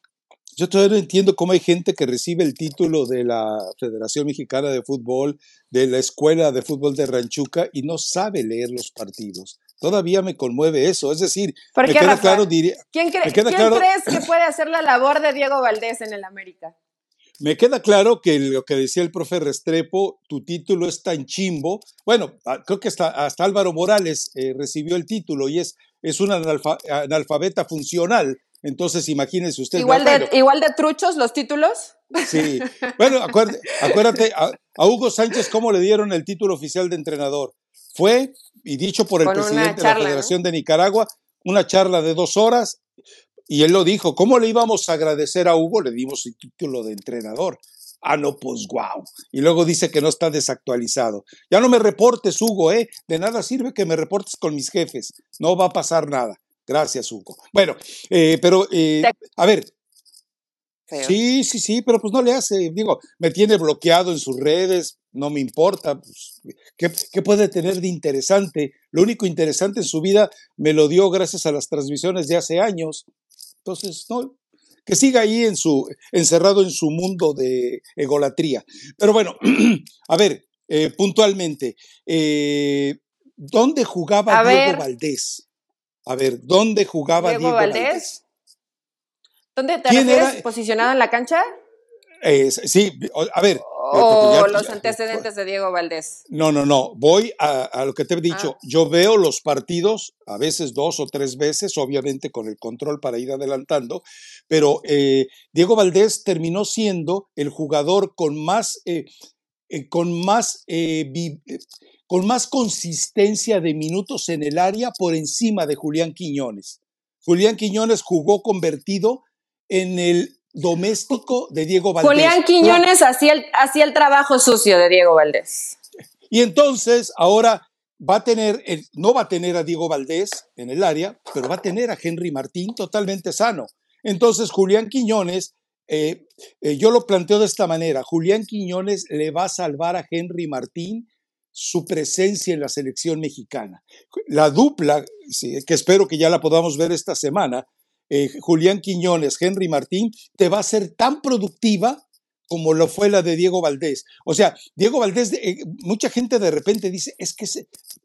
yo todavía no entiendo cómo hay gente que recibe el título de la Federación Mexicana de Fútbol, de la Escuela de Fútbol de Ranchuca y no sabe leer los partidos. Todavía me conmueve eso. Es decir, me queda claro, diría, ¿Quién, ¿quién crees que puede hacer la labor de Diego Valdés en el América? Me queda claro que lo que decía el profe Restrepo, tu título es tan chimbo. Bueno, ah, creo que hasta, hasta Álvaro Morales eh, recibió el título y es, es un analfabeta funcional entonces, imagínese usted. ¿Igual, de, ¿Igual de truchos los títulos? Sí. Bueno, acuérdate, a, Hugo Sánchez cómo le dieron el título oficial de entrenador. Fue, y dicho por el presidente de la Federación de Nicaragua, una charla de dos horas, y él lo dijo. ¿Cómo le íbamos a agradecer a Hugo? Le dimos el título de entrenador. Ah, no, pues guau. Y luego dice que no está desactualizado. Ya no me reportes, Hugo, ¿eh? De nada sirve que me reportes con mis jefes. No va a pasar nada. Gracias, Hugo. Bueno, eh, pero, eh, a ver. Sí, sí, sí, pero pues no le hace. Digo, me tiene bloqueado en sus redes, no me importa. Pues, ¿qué, puede tener de interesante? Lo único interesante en su vida me lo dio gracias a las transmisiones de hace años. Entonces, no, que siga ahí en su, encerrado en su mundo de egolatría. Pero bueno, a ver, eh, puntualmente, ¿dónde jugaba Diego Valdés? A ver, ¿dónde jugaba Diego, Valdés? ¿Dónde te refieres? ¿Posicionado en la cancha? sí, a ver. O los antecedentes de Diego Valdés. No, no, no. Voy a, lo que te he dicho. Ah. Yo veo los partidos, a veces dos o tres veces, obviamente con el control para ir adelantando, pero eh, Diego Valdés terminó siendo el jugador con más, eh, eh, con más con más consistencia de minutos en el área por encima de Julián Quiñones. Julián Quiñones jugó convertido en el doméstico de Diego Valdés. Julián Quiñones hacía el, hacía el trabajo sucio de Diego Valdés. Y entonces ahora va a tener, no va a tener a Diego Valdés en el área, pero va a tener a Henry Martín totalmente sano. Entonces Julián Quiñones, eh, eh, yo lo planteo de esta manera, Julián Quiñones le va a salvar a Henry Martín su presencia en la selección mexicana. La dupla, que espero que ya la podamos ver esta semana, eh, Julián Quiñones, Henry Martín, te va a ser tan productiva como lo fue la de Diego Valdés. O sea, Diego Valdés, eh, mucha gente de repente dice, es que,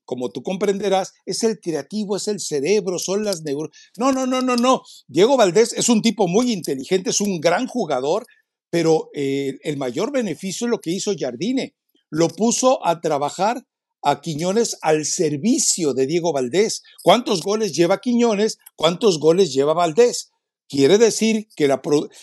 como tú comprenderás, es el creativo, es el cerebro, son las neuronas. No, no, no, no, no. Diego Valdés es un tipo muy inteligente, es un gran jugador, pero eh, el mayor beneficio es lo que hizo Jardine lo puso a trabajar a Quiñones al servicio de Diego Valdés. ¿Cuántos goles lleva Quiñones? ¿Cuántos goles lleva Valdés? Quiere decir que la,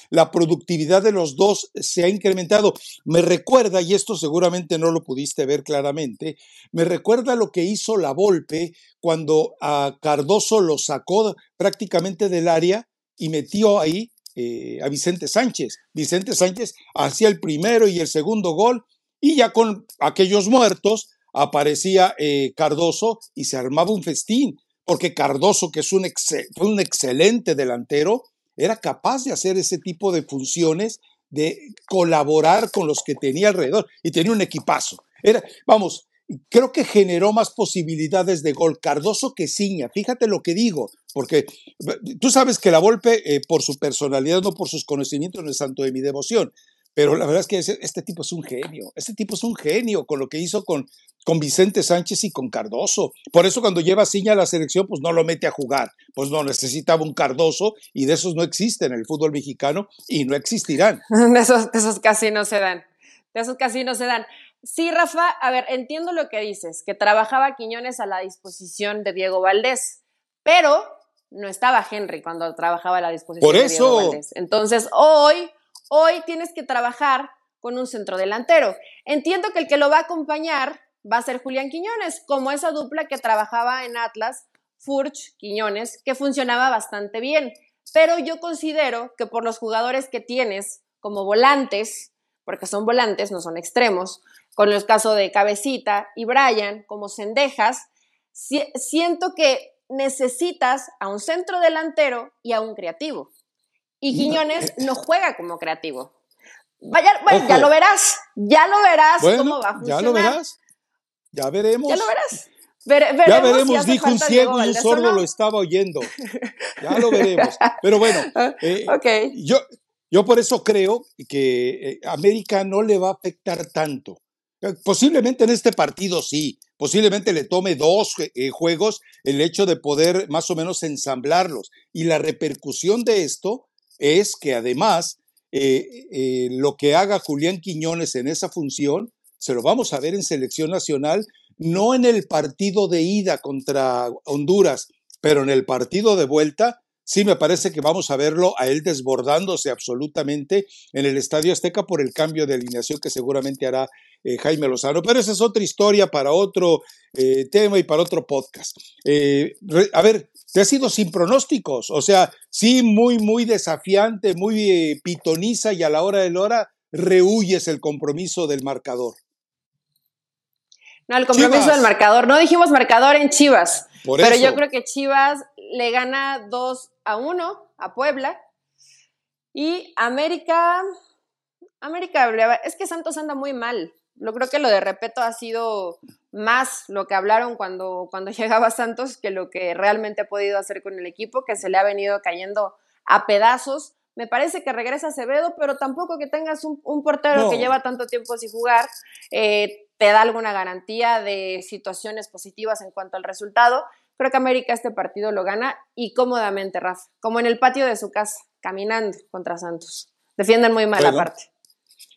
la, productividad de los dos se ha incrementado. Me recuerda, y esto seguramente no lo pudiste ver claramente, me recuerda lo que hizo la Volpe cuando a Cardoso lo sacó prácticamente del área y metió ahí eh, a Vicente Sánchez. Vicente Sánchez hacía el primero y el segundo gol y ya con aquellos muertos aparecía eh, Cardoso y se armaba un festín, porque Cardoso, que es un, un excelente delantero, era capaz de hacer ese tipo de funciones, de colaborar con los que tenía alrededor y tenía un equipazo. Era, vamos, creo que generó más posibilidades de gol. Cardoso que Ciña, fíjate lo que digo, porque tú sabes que la Volpe, eh, por su personalidad, no por sus conocimientos, no es santo de mi devoción, pero la verdad es que este tipo es un genio, este tipo es un genio con lo que hizo con, con Vicente Sánchez y con Cardoso. Por eso cuando lleva Ciña a la selección, pues no lo mete a jugar, pues no necesitaba un Cardoso y de esos no existen en el fútbol mexicano y no existirán. De esos, esos casi no se dan, de esos casi no se dan. Sí, Rafa, a ver, entiendo lo que dices, que trabajaba Quiñones a la disposición de Diego Valdés, pero no estaba Henry cuando trabajaba a la disposición Por de. Diego Valdés. Entonces, hoy, hoy tienes que trabajar con un centro delantero. Entiendo que el que lo va a acompañar va a ser Julián Quiñones, como esa dupla que trabajaba en Atlas, Furch, Quiñones, que funcionaba bastante bien. Pero yo considero que por los jugadores que tienes como volantes, porque son volantes, no son extremos, con el caso de Cabecita y Brian como cendejas, si- siento que necesitas a un centro delantero y a un creativo. Y Quiñones no juega como creativo. Vaya, bueno, ya lo verás, ya lo verás Bueno, cómo va a ya funcionar. lo verás. Ya veremos. Ya lo verás. Vere- veremos Ya veremos, dijo un ciego y un sordo no. lo estaba oyendo. Ya lo veremos. Pero bueno, eh, Ok. yo, yo por eso creo que eh, América no le va a afectar tanto. Eh, Posiblemente en este partido sí, posiblemente le tome dos eh, juegos el hecho de poder más o menos ensamblarlos. Y la repercusión de esto es que además eh, eh, lo que haga Julián Quiñones en esa función, se lo vamos a ver en selección nacional, no en el partido de ida contra Honduras, pero en el partido de vuelta, sí me parece que vamos a verlo a él desbordándose absolutamente en el Estadio Azteca por el cambio de alineación que seguramente hará eh, Jaime Lozano. Pero esa es otra historia para otro eh, tema y para otro podcast. Eh, a ver, te has ido sin pronósticos, o sea, sí, muy, muy desafiante, muy pitoniza y a la hora de la hora rehuyes el compromiso del marcador. No, el compromiso Chivas. del marcador. No dijimos marcador en Chivas. Por pero eso. yo creo que Chivas le gana 2 a 1 a Puebla. Y América. América, es que Santos anda muy mal. Yo creo que lo de Repeto ha sido más lo que hablaron cuando, cuando llegaba Santos que lo que realmente ha podido hacer con el equipo, que se le ha venido cayendo a pedazos. Me parece que regresa Acevedo, pero tampoco que tengas un, un portero No. que lleva tanto tiempo sin jugar, eh, te da alguna garantía de situaciones positivas en cuanto al resultado. Creo que América este partido lo gana y cómodamente, Rafa, como en el patio de su casa, caminando contra Santos. Defienden muy mal Bueno. aparte.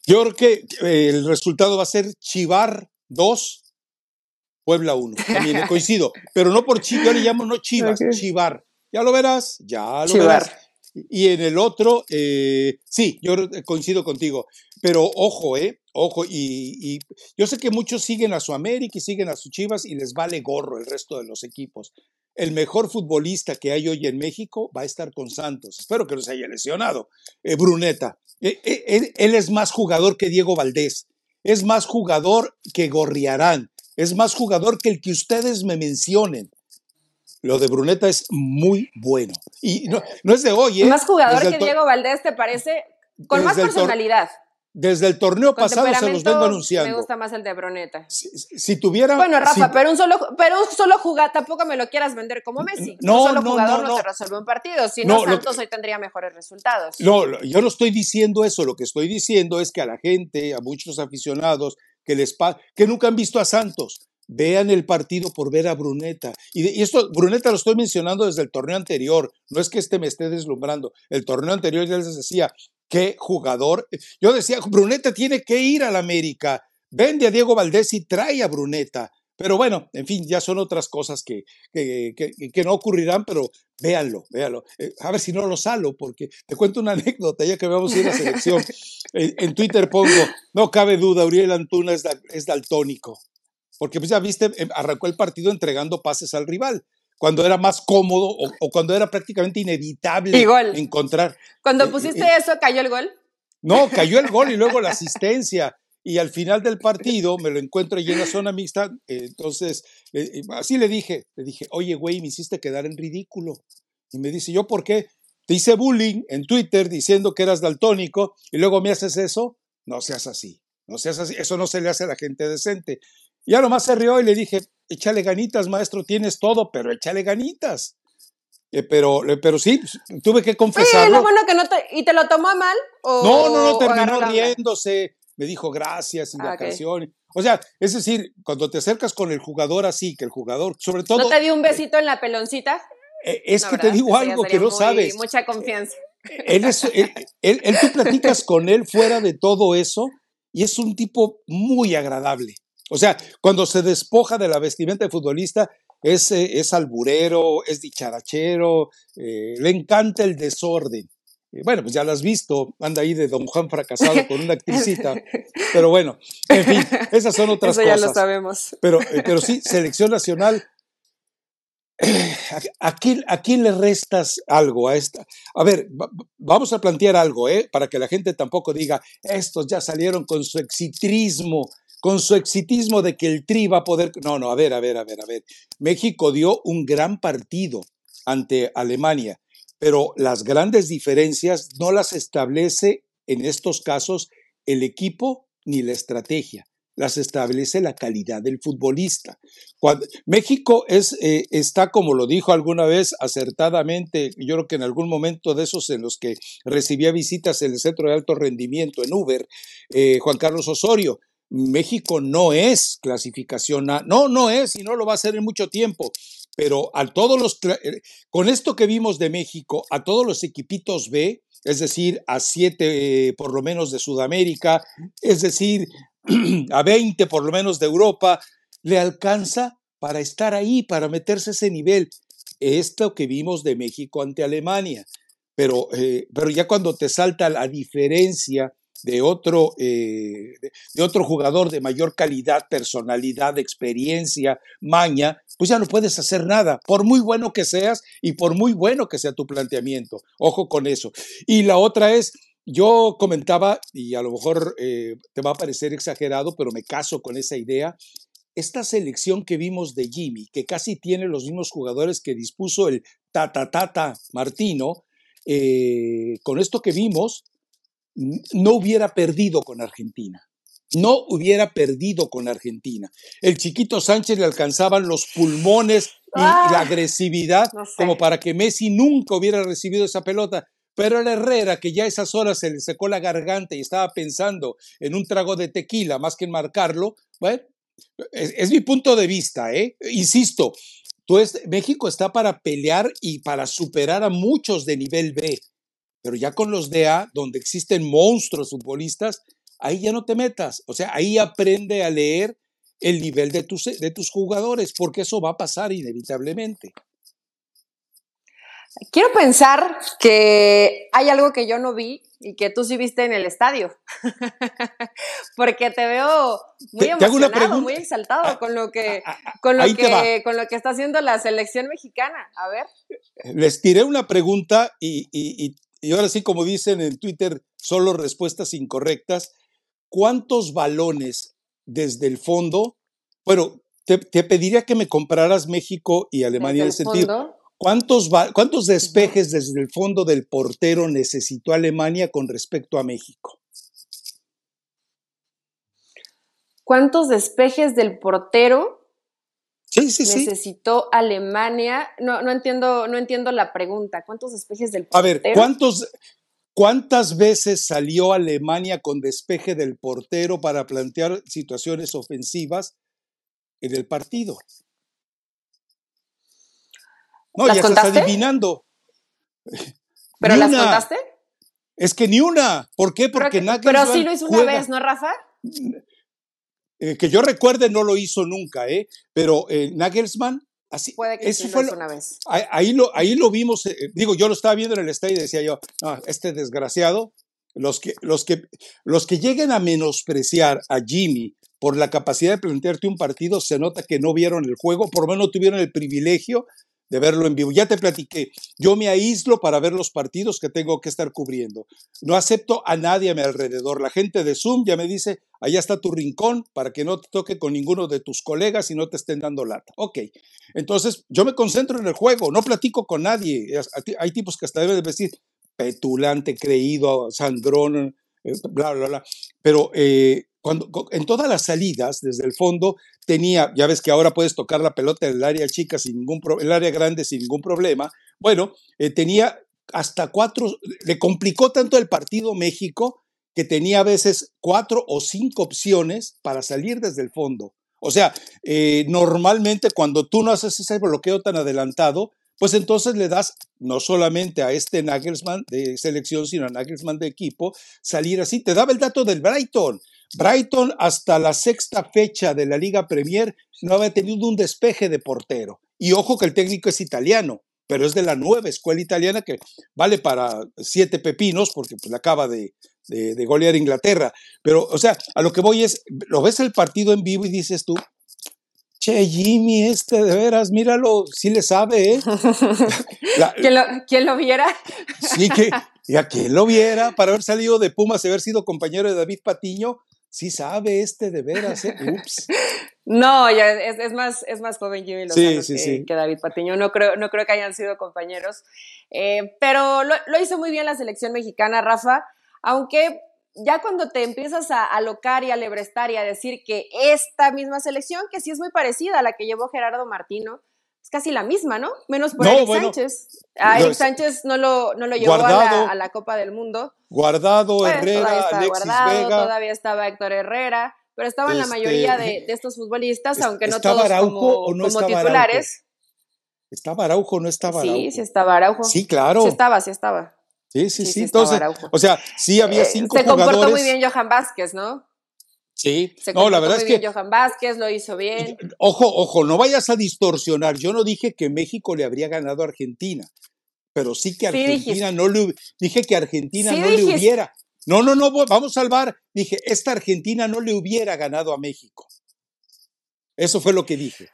Yo creo que eh, el resultado va a ser Chivar 2, Puebla 1. También eh, coincido, pero no por Chivas, yo le llamo no Chivas. Chivar. Ya lo verás, ya lo Chivar. verás. Y en el otro, eh, sí, yo coincido contigo, pero ojo, ¿eh? Ojo, y, y yo sé que muchos siguen a su América y siguen a sus Chivas y les vale gorro el resto de los equipos. El mejor futbolista que hay hoy en México va a estar con Santos. Espero que no se haya lesionado. Eh, Bruneta. Eh, eh, él, él es más jugador que Diego Valdés. Es más jugador que Gorriarán. Es más jugador que el que ustedes me mencionen. Lo de Bruneta es muy bueno. Y no, no es de hoy, ¿eh? Más jugador que Diego Valdés, ¿te parece? Con más personalidad. Desde el torneo pasado se los vengo Me anunciando. gusta más el de Broneta. Si, si tuviera. Bueno, Rafa, si- pero un solo, pero un solo jugador, tampoco me lo quieras vender como Messi. No, un solo no, jugador no, no, te resuelve un partido. Si no, Santos hoy tendría mejores resultados. No, yo no estoy diciendo eso. Lo que estoy diciendo es que a la gente, a muchos aficionados que les que nunca han visto a Santos, vean el partido por ver a Bruneta. Y, de- y esto, Bruneta lo estoy mencionando desde el torneo anterior. No es que este me esté deslumbrando. El torneo anterior ya les decía, qué jugador. Yo decía, Bruneta tiene que ir al América. Vende a Diego Valdés y trae a Bruneta. Pero bueno, en fin, ya son otras cosas que, que, que- no ocurrirán, pero véanlo, véanlo. Eh, a ver si no lo salo, porque te cuento una anécdota, ya que vamos a ir a selección. en, Twitter pongo, no cabe duda, Uriel Antuna es, da- es daltónico. Porque pues ya viste, em, arrancó el partido entregando pases al rival, cuando era más cómodo o, o cuando era prácticamente inevitable gol. encontrar. Cuando eh, pusiste eh, eso, cayó el gol. No, cayó el gol y luego la asistencia. Y al final del partido me lo encuentro allí en la zona mixta. eh, entonces, eh, eh, así le dije, le dije, oye, güey, me hiciste quedar en ridículo. Y me dice, ¿yo por qué? Te hice bullying en Twitter diciendo que eras daltónico y luego me haces eso. No seas así, no seas así. Eso no se le hace a la gente decente. Y ya nomás se rió y le dije, échale ganitas, maestro, tienes todo, pero échale ganitas. Eh, pero, eh, pero sí, pues, tuve que confesarlo. lo bueno que no te. ¿Y te lo tomó mal? O, No, no, no, terminó riéndose, me dijo gracias y la Ah, canción. O sea, es decir, cuando te acercas con el jugador así, que el jugador, sobre todo, ¿No te dio un besito en la peloncita? eh, es No, que te digo algo que no muy- sabes. Mucha confianza. Él, es, él, él- él- tú platicas con él fuera de todo eso y es un tipo muy agradable. O sea, cuando se despoja de la vestimenta de futbolista, es, eh, es alburero, es dicharachero, eh, le encanta el desorden. bueno, pues ya lo has visto, anda ahí de Don Juan fracasado con una actricita. Pero bueno, en fin, esas son otras Eso cosas. ya lo sabemos. Pero, eh, pero sí, selección nacional. ¿A quién, ¿A quién le restas algo a esta? A ver, va- vamos a plantear algo, ¿eh? Para que la gente tampoco diga, estos ya salieron con su exitrismo, con su exitismo de que el Tri va a poder. No, no, a ver, a ver, a ver, a ver. México dio un gran partido ante Alemania, pero las grandes diferencias no las establece en estos casos el equipo ni la estrategia, las establece la calidad del futbolista. México es, eh, está, como lo dijo alguna vez acertadamente, yo creo que en algún momento de esos en los que recibía visitas en el Centro de Alto Rendimiento, en Uber, eh, Juan Carlos Osorio, México no es clasificación A, no, no es y no lo va a ser en mucho tiempo, pero a todos los, eh, con esto que vimos de México, a todos los equipitos B, es decir, a siete por lo menos de Sudamérica, es decir, a 20 por lo menos de Europa, le alcanza para estar ahí, para meterse a ese nivel. Esto que vimos de México ante Alemania. Pero, eh, pero ya cuando te salta la diferencia de otro, eh, de- otro jugador de mayor calidad, personalidad, experiencia, maña, pues ya no puedes hacer nada, por muy bueno que seas y por muy bueno que sea tu planteamiento. Ojo con eso. Y la otra es, yo comentaba, y a lo mejor eh, te va a parecer exagerado, pero me caso con esa idea, esta selección que vimos de Jimmy, que casi tiene los mismos jugadores que dispuso el Tata Tata Martino, eh, con esto que vimos, no hubiera perdido con Argentina. No hubiera perdido con Argentina. El chiquito Sánchez le alcanzaban los pulmones y Ah, la agresividad no sé. como para que Messi nunca hubiera recibido esa pelota. Pero el Herrera, que ya a esas horas se le secó la garganta y estaba pensando en un trago de tequila más que en marcarlo, bueno, es, mi punto de vista, ¿eh? Insisto, México está para pelear y para superar a muchos de nivel B, pero ya con los de A, donde existen monstruos futbolistas, ahí ya no te metas. O sea, ahí aprende a leer el nivel de tus, de tus jugadores, porque eso va a pasar inevitablemente. Quiero pensar que hay algo que yo no vi y que tú sí viste en el estadio. Porque te veo muy Te- emocionado, muy exaltado Ah, con lo que, Ah, ah, con lo que, con lo que está haciendo la selección mexicana. A ver. Les tiré una pregunta y, y- y- y ahora sí, como dicen en Twitter, solo respuestas incorrectas. ¿Cuántos balones desde el fondo? Bueno, te, te pediría que me compraras México y Alemania en el sentido. fondo. ¿Cuántos, ¿Cuántos despejes desde el fondo del portero necesitó Alemania con respecto a México? ¿Cuántos despejes del portero Sí, sí, sí. necesitó Alemania? No, no entiendo, no entiendo la pregunta. ¿Cuántos despejes del A portero? ver, ¿cuántos, ¿cuántas veces salió Alemania con despeje del portero para plantear situaciones ofensivas en el partido? No, ¿Las ya estás contaste? adivinando. ¿Pero Ni las una. contaste? Es que ni una. ¿Por qué? Pero, Porque que- Nagelsmann pero sí lo hizo una vez, ¿no, Rafa? eh, que yo recuerde no lo hizo nunca, ¿eh? Pero eh, Nagelsmann, así, Puede que eso sí lo fue hizo lo- una vez. ahí, ahí lo, ahí lo vimos, eh, digo, yo lo estaba viendo en el estadio y decía yo, "Ah, este desgraciado, los que, los, que, los que lleguen a menospreciar a Jimmy por la capacidad de plantearte un partido, se nota que no vieron el juego, por lo menos no tuvieron el privilegio de verlo en vivo. Ya te platiqué, yo me aíslo para ver los partidos que tengo que estar cubriendo. No acepto a nadie a mi alrededor. La gente de Zoom ya me dice, allá está tu rincón para que no te toque con ninguno de tus colegas y no te estén dando lata. Ok, entonces yo me concentro en el juego, no platico con nadie. Hay tipos que hasta deben de decir petulante, creído, sangrón, eh, bla, bla, bla. Pero eh, cuando, en todas las salidas, desde el fondo, tenía, ya ves que ahora puedes tocar la pelota en el área chica sin ningún el área grande sin ningún problema. Bueno, eh, tenía hasta cuatro, le complicó tanto el partido México que tenía a veces cuatro o cinco opciones para salir desde el fondo. O sea, eh, normalmente cuando tú no haces ese bloqueo tan adelantado, pues entonces le das no solamente a este Nagelsmann de selección, sino a Nagelsmann de equipo, salir así. Te daba el dato del Brighton. Brighton hasta la sexta fecha de la Liga Premier no había tenido un despeje de portero. Y ojo que el técnico es italiano, pero es de la nueva escuela italiana que vale para siete pepinos porque pues, le acaba de, de, golear Inglaterra. Pero, o sea, a lo que voy es, lo ves el partido en vivo y dices tú, che, Jimmy, este de veras, míralo, sí le sabe, ¿eh? ¿Quién, lo, viera? sí, que, y a quien lo viera, para haber salido de Pumas y haber sido compañero de David Patiño, sí sabe este de veras, ¿eh? Ups. No, ya es, más, es más joven Jimmy Lozano que, David Patiño. No creo, no creo que hayan sido compañeros. Eh, pero lo, lo, hizo muy bien la selección mexicana, Rafa aunque ya cuando te empiezas a alocar y a lebrestar y a decir que esta misma selección, que sí es muy parecida a la que llevó Gerardo Martino, es casi la misma, ¿no? Menos por Eric Sánchez. A Eric Sánchez no lo, no lo llevó a, la, Copa del Mundo. Guardado, pues, Herrera, Alexis guardado, Todavía estaba Héctor Herrera, pero estaban la mayoría de, este, estos futbolistas, aunque no todos como, o no como titulares. ¿Estaba Araujo o no estaba Araujo? Sí, sí estaba Araujo. Sí, claro. Sí estaba, sí estaba. Sí, sí, sí. Entonces, o sea, sí había eh, cinco jugadores. Se comportó muy bien Johan Vázquez, ¿no? Sí, se no, la verdad muy es bien que. Johan Vázquez lo hizo bien. Ojo, ojo, no vayas a distorsionar. Yo no dije que México le habría ganado a Argentina, pero sí que Argentina no le. Dije que Argentina no le hubiera. No, no, no, vamos a salvar. Dije, esta Argentina no le hubiera ganado a México. Eso fue lo que dije.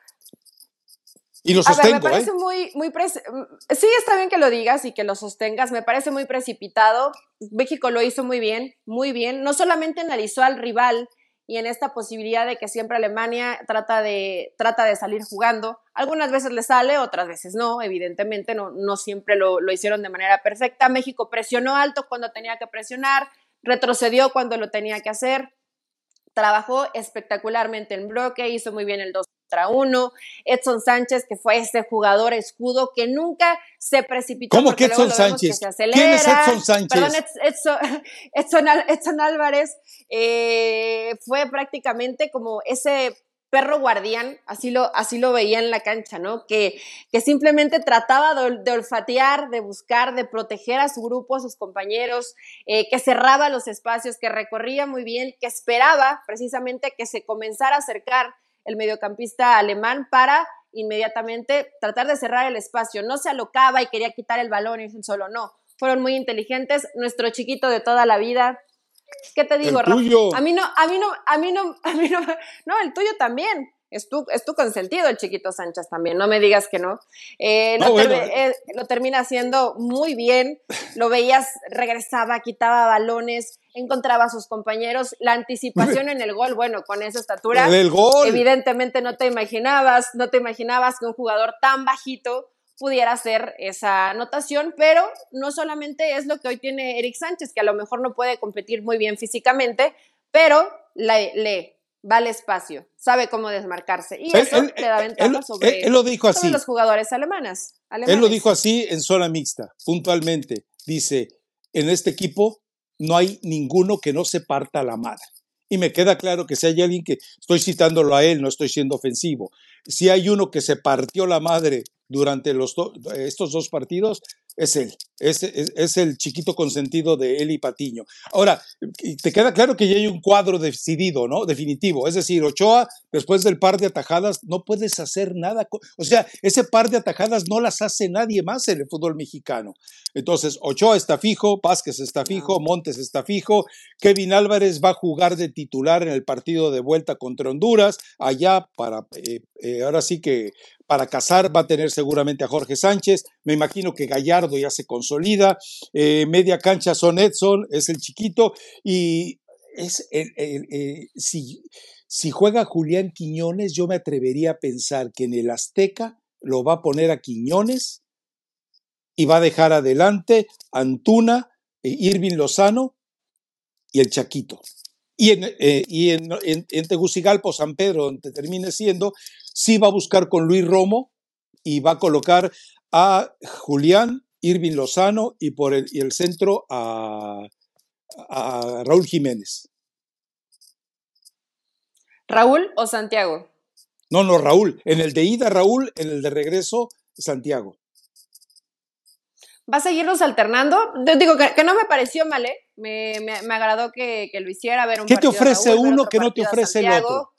Y lo sostengo, me parece ¿eh? muy, muy mm, sí está bien que lo digas y que lo sostengas, me parece muy precipitado. México lo hizo muy bien, muy bien. No solamente analizó al rival y en esta posibilidad de que siempre Alemania trata de, trata de salir jugando. Algunas veces le sale, otras veces no, evidentemente no, no siempre lo, lo hicieron de manera perfecta. México presionó alto cuando tenía que presionar, retrocedió cuando lo tenía que hacer trabajó espectacularmente en bloque, hizo muy bien el 2 contra 1. Edson Sánchez, que fue este jugador escudo que nunca se precipitó. ¿Cómo que Edson Sánchez? ¿Quién es Edson Sánchez? Perdón, Edson, Edson, Álvarez eh, fue prácticamente como ese perro guardián, así lo, así lo veía en la cancha, ¿no? Que, que simplemente trataba de, olfatear, de buscar, de proteger a su grupo, a sus compañeros, eh, que cerraba los espacios, que recorría muy bien, que esperaba precisamente que se comenzara a acercar el mediocampista alemán para inmediatamente tratar de cerrar el espacio. No se alocaba y quería quitar el balón y solo no. Fueron muy inteligentes. Nuestro chiquito de toda la vida, ¿Qué te digo, Rafa? A mí no, a mí no, a mí no, a mí no, no, el tuyo también. Es tu, es tu consentido el chiquito Sánchez también, no me digas que no. Eh, eh, lo, termina haciendo muy bien, lo veías, regresaba, quitaba balones, encontraba a sus compañeros, la anticipación en el gol, bueno, con esa estatura, el gol. evidentemente no te imaginabas, no te imaginabas que un jugador tan bajito pudiera hacer esa anotación, pero no solamente es lo que hoy tiene Eric Sánchez, que a lo mejor no puede competir muy bien físicamente, pero lee, va al espacio, sabe cómo desmarcarse y eso le da ventaja sobre lo dijo así. los jugadores alemanes, Él lo dijo así en zona mixta, puntualmente. Dice, en este equipo no hay ninguno que no se parta la madre. Y me queda claro que si hay alguien que, estoy citándolo a él, no estoy siendo ofensivo, si hay uno que se partió la madre durante los estos dos partidos, es él, es, es, el chiquito consentido de y Patiño. Ahora, te queda claro que ya hay un cuadro decidido, ¿no? Definitivo. Es decir, Ochoa, después del par de atajadas, no puedes hacer nada. O sea, ese par de atajadas no las hace nadie más en el fútbol mexicano. Entonces, Ochoa está fijo, Vázquez está fijo, Montes está fijo, Kevin Álvarez va a jugar de titular en el partido de vuelta contra Honduras, allá para, eh, eh, ahora sí que para casar va a tener seguramente a Jorge Sánchez, me imagino que Gallardo ya se consolida, eh, media cancha son Edson, es el chiquito, y es si, si juega Julián Quiñones, yo me atrevería a pensar que en el Azteca lo va a poner a Quiñones y va a dejar adelante Antuna, e Irving Lozano y el Chaquito. Y en, eh, y en, Tegucigalpa San Pedro, donde termine siendo, sí va a buscar con Luis Romo y va a colocar a Julián, Irving Lozano y por el, y el centro a, a Raúl Jiménez. ¿Raúl o Santiago? No, no, Raúl. En el de ida, Raúl, en el de regreso, Santiago. ¿Va a seguirlos alternando? Digo que, no me pareció mal, ¿eh? me, me, agradó que, que, lo hiciera. Ver un ¿Qué te ofrece uno que no te ofrece el otro?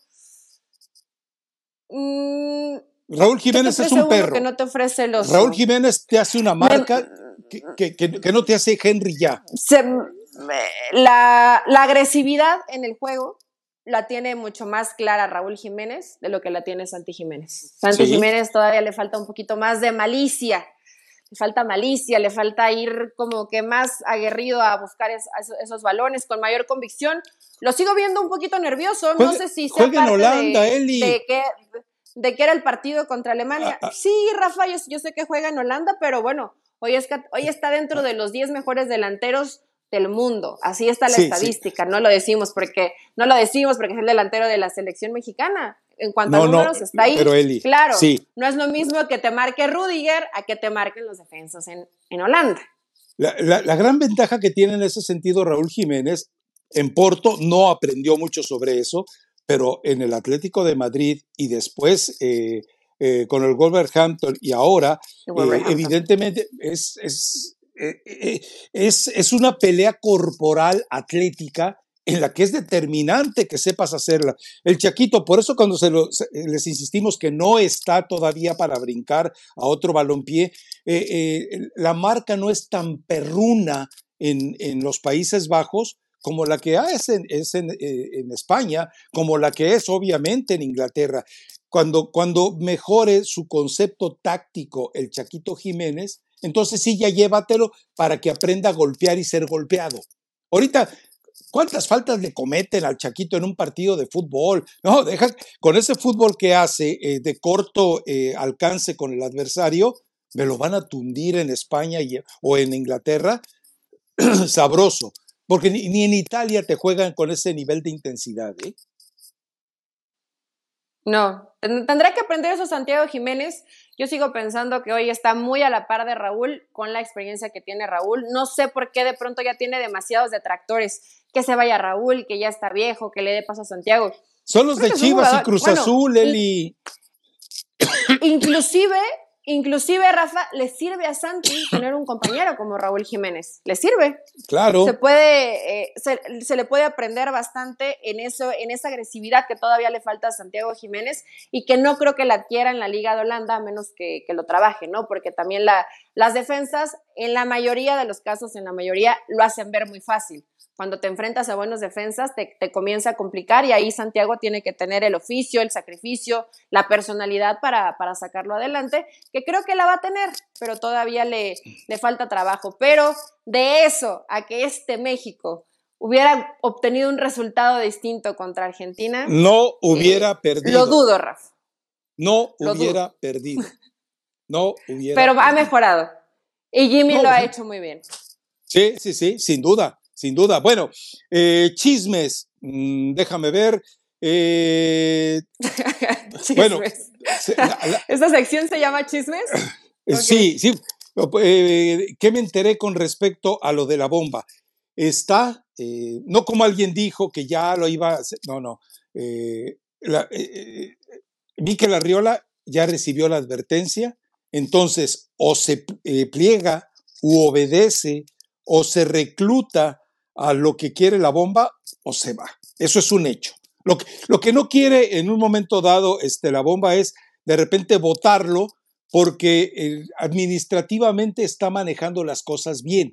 Mm, Raúl Jiménez es un perro. Que no te ofrece el Raúl Jiménez te hace una marca que, que, que, no te hace Henry ya. la, la agresividad en el juego la tiene mucho más clara Raúl Jiménez de lo que la tiene Santi Jiménez. Santi Jiménez todavía le falta un poquito más de malicia, le falta malicia, le falta ir como que más aguerrido a buscar esos balones con mayor convicción. Lo sigo viendo un poquito nervioso, no sé si sea parte Holanda, de, que, de que era el partido contra Alemania. Ah, ah. Sí, Rafa, yo, sé que juega en Holanda, pero bueno, hoy, es, hoy está dentro de los 10 mejores delanteros del mundo. Así está la estadística, no lo decimos porque no lo decimos porque es el delantero de la selección mexicana. En cuanto a números está ahí. Pero Eli, claro, no es lo mismo que te marque Rudiger a que te marquen los defensas en, en Holanda. La, la, gran ventaja que tiene en ese sentido Raúl Jiménez en Porto no aprendió mucho sobre eso, pero en el Atlético de Madrid y después eh, eh, con el Wolverhampton y ahora, eh, evidentemente es, es, es, es una pelea corporal atlética en la que es determinante que sepas hacerla. El Chaquito, por eso cuando se les insistimos que no está todavía para brincar a otro balompié, eh, la marca no es tan perruna en, en, los Países Bajos como la que es, en, es en, en, España, como la que es obviamente en Inglaterra. Cuando, cuando mejore su concepto táctico el Chaquito Jiménez, entonces sí, ya llévatelo para que aprenda a golpear y ser golpeado. Ahorita, ¿cuántas faltas le cometen al Chaquito en un partido de fútbol? No, deja, con ese fútbol que hace eh, de corto eh, alcance con el adversario, me lo van a tundir en España o en Inglaterra, sabroso, porque ni, ni, en Italia te juegan con ese nivel de intensidad. ¿eh? No, tendrá que aprender eso Santiago Jiménez. Yo sigo pensando que hoy está muy a la par de Raúl con la experiencia que tiene Raúl. No sé por qué de pronto ya tiene demasiados detractores. Que se vaya Raúl, que ya está viejo, que le dé paso a Santiago. Son los de Chivas y Cruz Azul, Eli. Inclusive Inclusive, Rafa, le sirve a Santi tener un compañero como Raúl Jiménez. Le sirve. Claro. Se puede, eh, se, le puede aprender bastante en eso, en esa agresividad que todavía le falta a Santiago Jiménez y que no creo que la adquiera en la Liga de Holanda a menos que, que lo trabaje, ¿no? Porque también la, las defensas, en la mayoría de los casos, en la mayoría, lo hacen ver muy fácil cuando te enfrentas a buenos defensas te, comienza a complicar y ahí Santiago tiene que tener el oficio, el sacrificio, la personalidad para, para sacarlo adelante, que creo que la va a tener, pero todavía le, le falta trabajo. Pero de eso a que este México hubiera obtenido un resultado distinto contra Argentina. No hubiera eh, perdido. Lo dudo, Rafa. No hubiera perdido. No hubiera. Pero ha mejorado. Y Jimmy lo ha hecho muy bien. Sí, sí, sí, sin duda sin duda. Bueno, eh, chismes, mm, déjame ver. Eh, bueno, ¿esta sección se llama chismes? Eh, sí, sí. ¿Qué me enteré con respecto a lo de la bomba? Está, no como alguien dijo que ya lo iba a hacer, no, no. La, vi que la Riola ya recibió la advertencia, entonces o se pliega u obedece o se recluta a lo que quiere la bomba o se va. Eso es un hecho. Lo que, lo que no quiere en un momento dado este, la bomba es de repente votarlo porque eh, administrativamente está manejando las cosas bien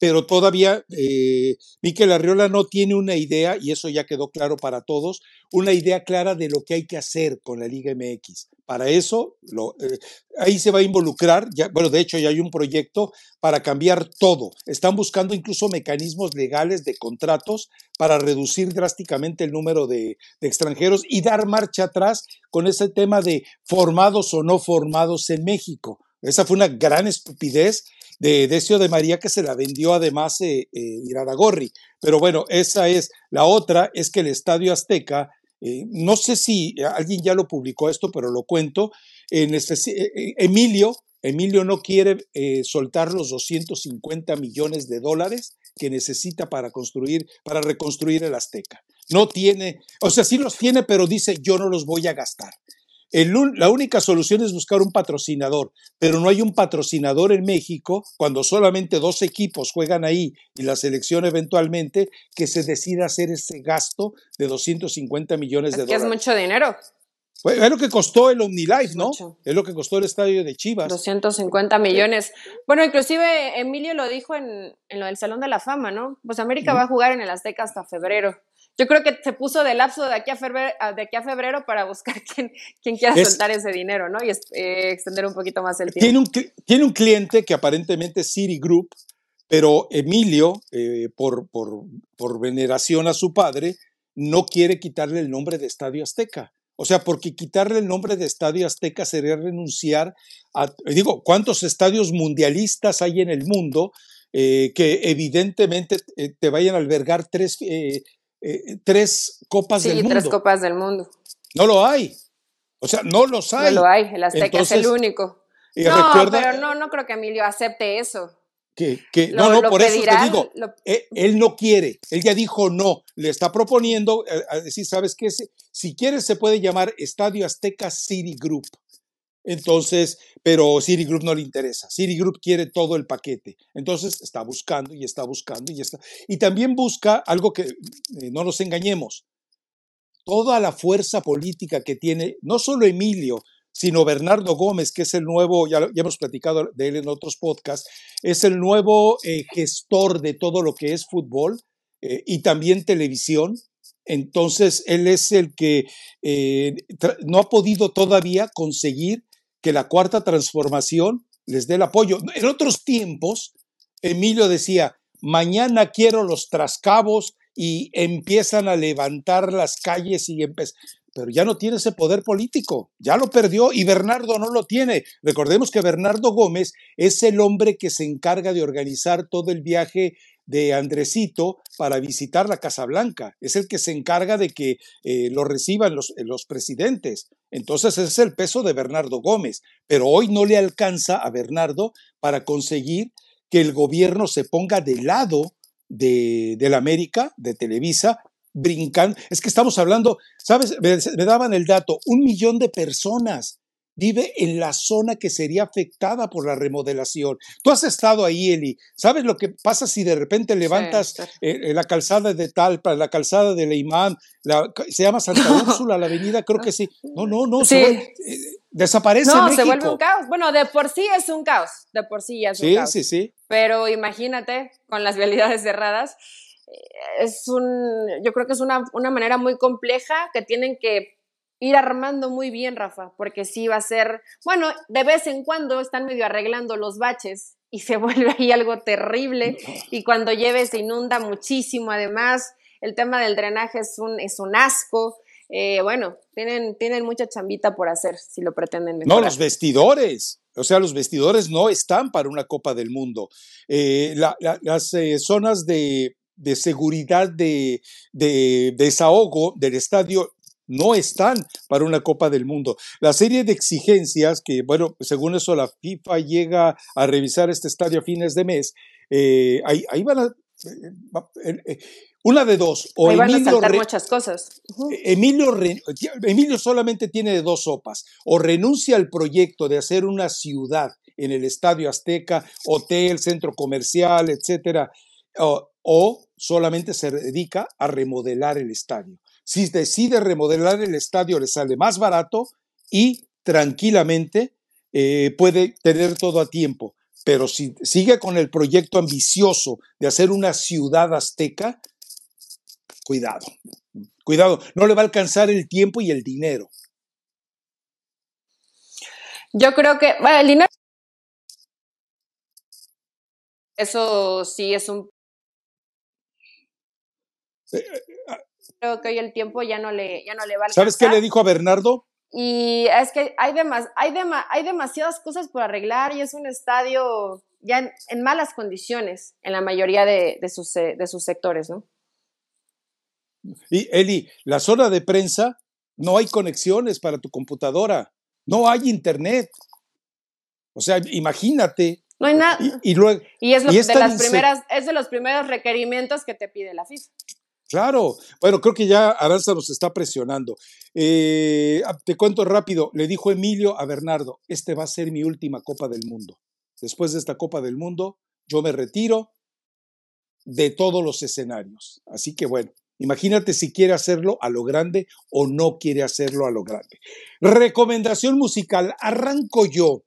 pero todavía eh, Miquel Arriola no tiene una idea, y eso ya quedó claro para todos, una idea clara de lo que hay que hacer con la Liga MX. Para eso, eh, ahí se va a involucrar, ya, bueno, de hecho ya hay un proyecto para cambiar todo. Están buscando incluso mecanismos legales de contratos para reducir drásticamente el número de extranjeros y dar marcha atrás con ese tema de formados o no formados en México. Esa fue una gran estupidez de Decio de María que se la vendió además eh, eh, Iraragorri. Pero bueno, esa es. La otra es que el Estadio Azteca, eh, no sé si alguien ya lo publicó esto, pero lo cuento. En Emilio, Emilio no quiere soltar los 250 millones de dólares que necesita para construir, para reconstruir el Azteca. No tiene, o sea, sí los tiene, pero dice yo no los voy a gastar. La única solución es buscar un patrocinador, pero no hay un patrocinador en México cuando solamente dos equipos juegan ahí y la selección eventualmente que se decida hacer ese gasto de 250 millones de dólares. es mucho dinero. Pues, es lo que costó el OmniLife, ¿no? Es lo que costó el estadio de Chivas. 250 millones. Bueno, inclusive Emilio lo dijo en, lo del Salón de la Fama, ¿no? Pues América va a jugar en el Azteca hasta febrero. Yo creo que se puso de lapso de aquí a febrero, de aquí a febrero para buscar quién, quién quiera soltar ese dinero, ¿no? Y eh, extender un poquito más el tiempo. Tiene un, tiene un cliente que aparentemente es Citigroup, pero Emilio, eh, por, por, por veneración a su padre, no quiere quitarle el nombre de Estadio Azteca. O sea, porque quitarle el nombre de Estadio Azteca sería renunciar a, digo, ¿cuántos estadios mundialistas hay en el mundo eh, que evidentemente eh, te vayan a albergar tres, eh, tres copas del mundo? Sí, tres copas del mundo. No lo hay. O sea, no los hay. No lo hay, el Azteca es el único. no, pero no, no creo que Emilio acepte eso. Que, no, no, por eso te digo, eh, él, no quiere, él ya dijo no, le está proponiendo eh, a, decir, ¿sabes qué? Si quieres se puede llamar Estadio Azteca City Group. Entonces, pero City Group no le interesa. City Group quiere todo el paquete. Entonces está buscando y está buscando y está. Y también busca algo que eh, no nos engañemos. Toda la fuerza política que tiene, no solo Emilio, sino Bernardo Gómez, que es el nuevo, ya, hemos platicado de él en otros podcasts, es el nuevo eh, gestor de todo lo que es fútbol eh, y también televisión. Entonces, él es el que no ha podido todavía conseguir que la cuarta transformación les dé el apoyo. En otros tiempos, Emilio decía, mañana quiero los trascabos y empiezan a levantar las calles y empiezan pero ya no tiene ese poder político, ya lo perdió y Bernardo no lo tiene. Recordemos que Bernardo Gómez es el hombre que se encarga de organizar todo el viaje de Andresito para visitar la Casa Blanca. Es el que se encarga de que eh, lo reciban los, los presidentes. Entonces ese es el peso de Bernardo Gómez. Pero hoy no le alcanza a Bernardo para conseguir que el gobierno se ponga de lado de, la América, de Televisa, brincan. Es que estamos hablando, ¿sabes? Me, daban el dato, un millón de personas vive en la zona que sería afectada por la remodelación. Tú has estado ahí, Eli. ¿Sabes lo que pasa si de repente levantas eh, la calzada de Talpa, la calzada de Leimán, se llama Santa Úrsula, la avenida? Creo que sí. No, no, no. Sí. Eh, desaparece. No, se vuelve un caos. Bueno, de por sí es un caos. De por sí ya es un caos. Sí, sí, sí. Pero imagínate, con las vialidades cerradas es un, yo creo que es una, una, manera muy compleja que tienen que ir armando muy bien, Rafa, porque sí va a ser, bueno, de vez en cuando están medio arreglando los baches y se vuelve ahí algo terrible y cuando lleve se inunda muchísimo, además, el tema del drenaje es un, es un asco. Eh, bueno, tienen, tienen mucha chambita por hacer si lo pretenden mejorar. No, los vestidores. O sea, los vestidores no están para una Copa del Mundo. Eh, las eh, zonas de, de seguridad de, desahogo del estadio no están para una Copa del Mundo. La serie de exigencias que, bueno, según eso la FIFA llega a revisar este estadio a fines de mes, eh, ahí, van a... Eh, eh, una de dos. O van Emilio a muchas cosas. Emilio, Emilio solamente tiene dos sopas. O renuncia al proyecto de hacer una ciudad en el Estadio Azteca, hotel, centro comercial, etcétera, o solamente se dedica a remodelar el estadio. Si decide remodelar el estadio, le sale más barato y tranquilamente eh, puede tener todo a tiempo. Pero si sigue con el proyecto ambicioso de hacer una ciudad azteca, cuidado, cuidado, no le va a alcanzar el tiempo y el dinero. Yo creo que, bueno, el dinero, eso sí es un Creo que hoy el tiempo ya no le, ya no le va a ¿Sabes qué le dijo a Bernardo? Y es que hay, demas, hay, hay demasiadas cosas por arreglar y es un estadio ya en, malas condiciones en la mayoría de, sus, de sus sectores, ¿no? Y Eli, la zona de prensa, no hay conexiones para tu computadora, no hay internet. O sea, imagínate. No hay nada. Y, luego, y es, de las primeras, es de los primeros requerimientos que te pide la FIFA. Claro, bueno, creo que ya Aranza nos está presionando. Eh, ah, te cuento rápido, le dijo Emilio a Bernardo, este va a ser mi última Copa del Mundo. Después de esta Copa del Mundo, yo me retiro de todos los escenarios. Así que bueno, imagínate si quiere hacerlo a lo grande o no quiere hacerlo a lo grande. Recomendación musical, arranco yo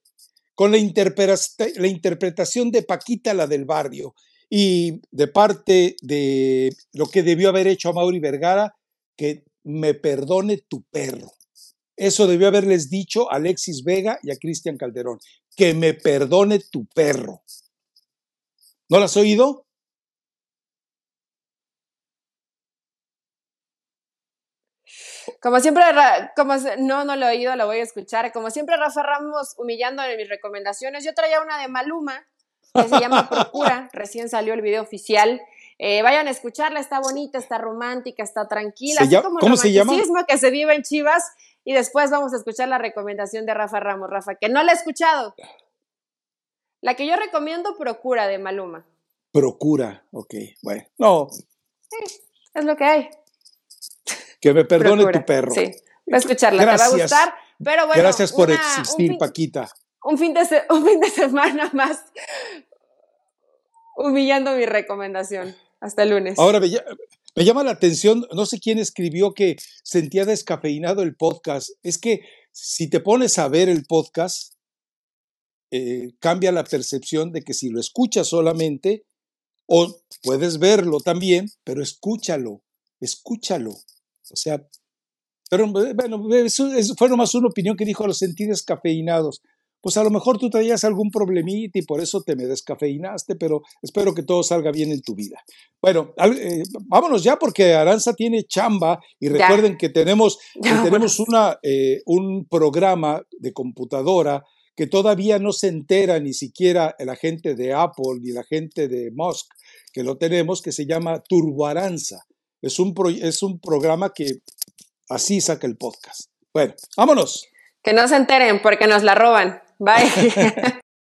con la, la interpretación de Paquita, la del barrio y de parte de lo que debió haber hecho a Mauri Vergara, que me perdone tu perro. Eso debió haberles dicho a Alexis Vega y a Cristian Calderón, que me perdone tu perro. ¿No lo has oído? Como siempre, como, no, no lo he oído, lo voy a escuchar. Como siempre, Rafa Ramos humillando en mis recomendaciones. Yo traía una de Maluma, que se llama Procura, recién salió el video oficial. Eh, vayan a escucharla, está bonita, está romántica, está tranquila, así como ¿Cómo se llama? que se vive en Chivas. Y después vamos a escuchar la recomendación de Rafa Ramos, Rafa, que no la he escuchado. La que yo recomiendo, Procura, de Maluma. Procura, ok, bueno, no. Sí, es lo que hay. Que me perdone tu perro. Sí, va a escucharla, te va a gustar. Pero bueno, Gracias por existir, Paquita un fin, de un fin de semana más humillando mi recomendación. Hasta el lunes. Ahora me, llama la atención, no sé quién escribió que sentía descafeinado el podcast. Es que si te pones a ver el podcast, eh, cambia la percepción de que si lo escuchas solamente, o puedes verlo también, pero escúchalo, escúchalo. O sea, pero bueno, eso, fue nomás una opinión que dijo los sentidos cafeinados pues a lo mejor tú traías algún problemita y por eso te me descafeinaste, pero espero que todo salga bien en tu vida. Bueno, eh, vámonos ya porque Aranza tiene chamba y recuerden que tenemos, tenemos una, eh, un programa de computadora que todavía no se entera ni siquiera la gente de Apple ni la gente de Musk, que lo tenemos, que se llama Turbo Aranza. Es un, es un programa que así saca el podcast. Bueno, vámonos. Que no se enteren porque nos la roban. Bye.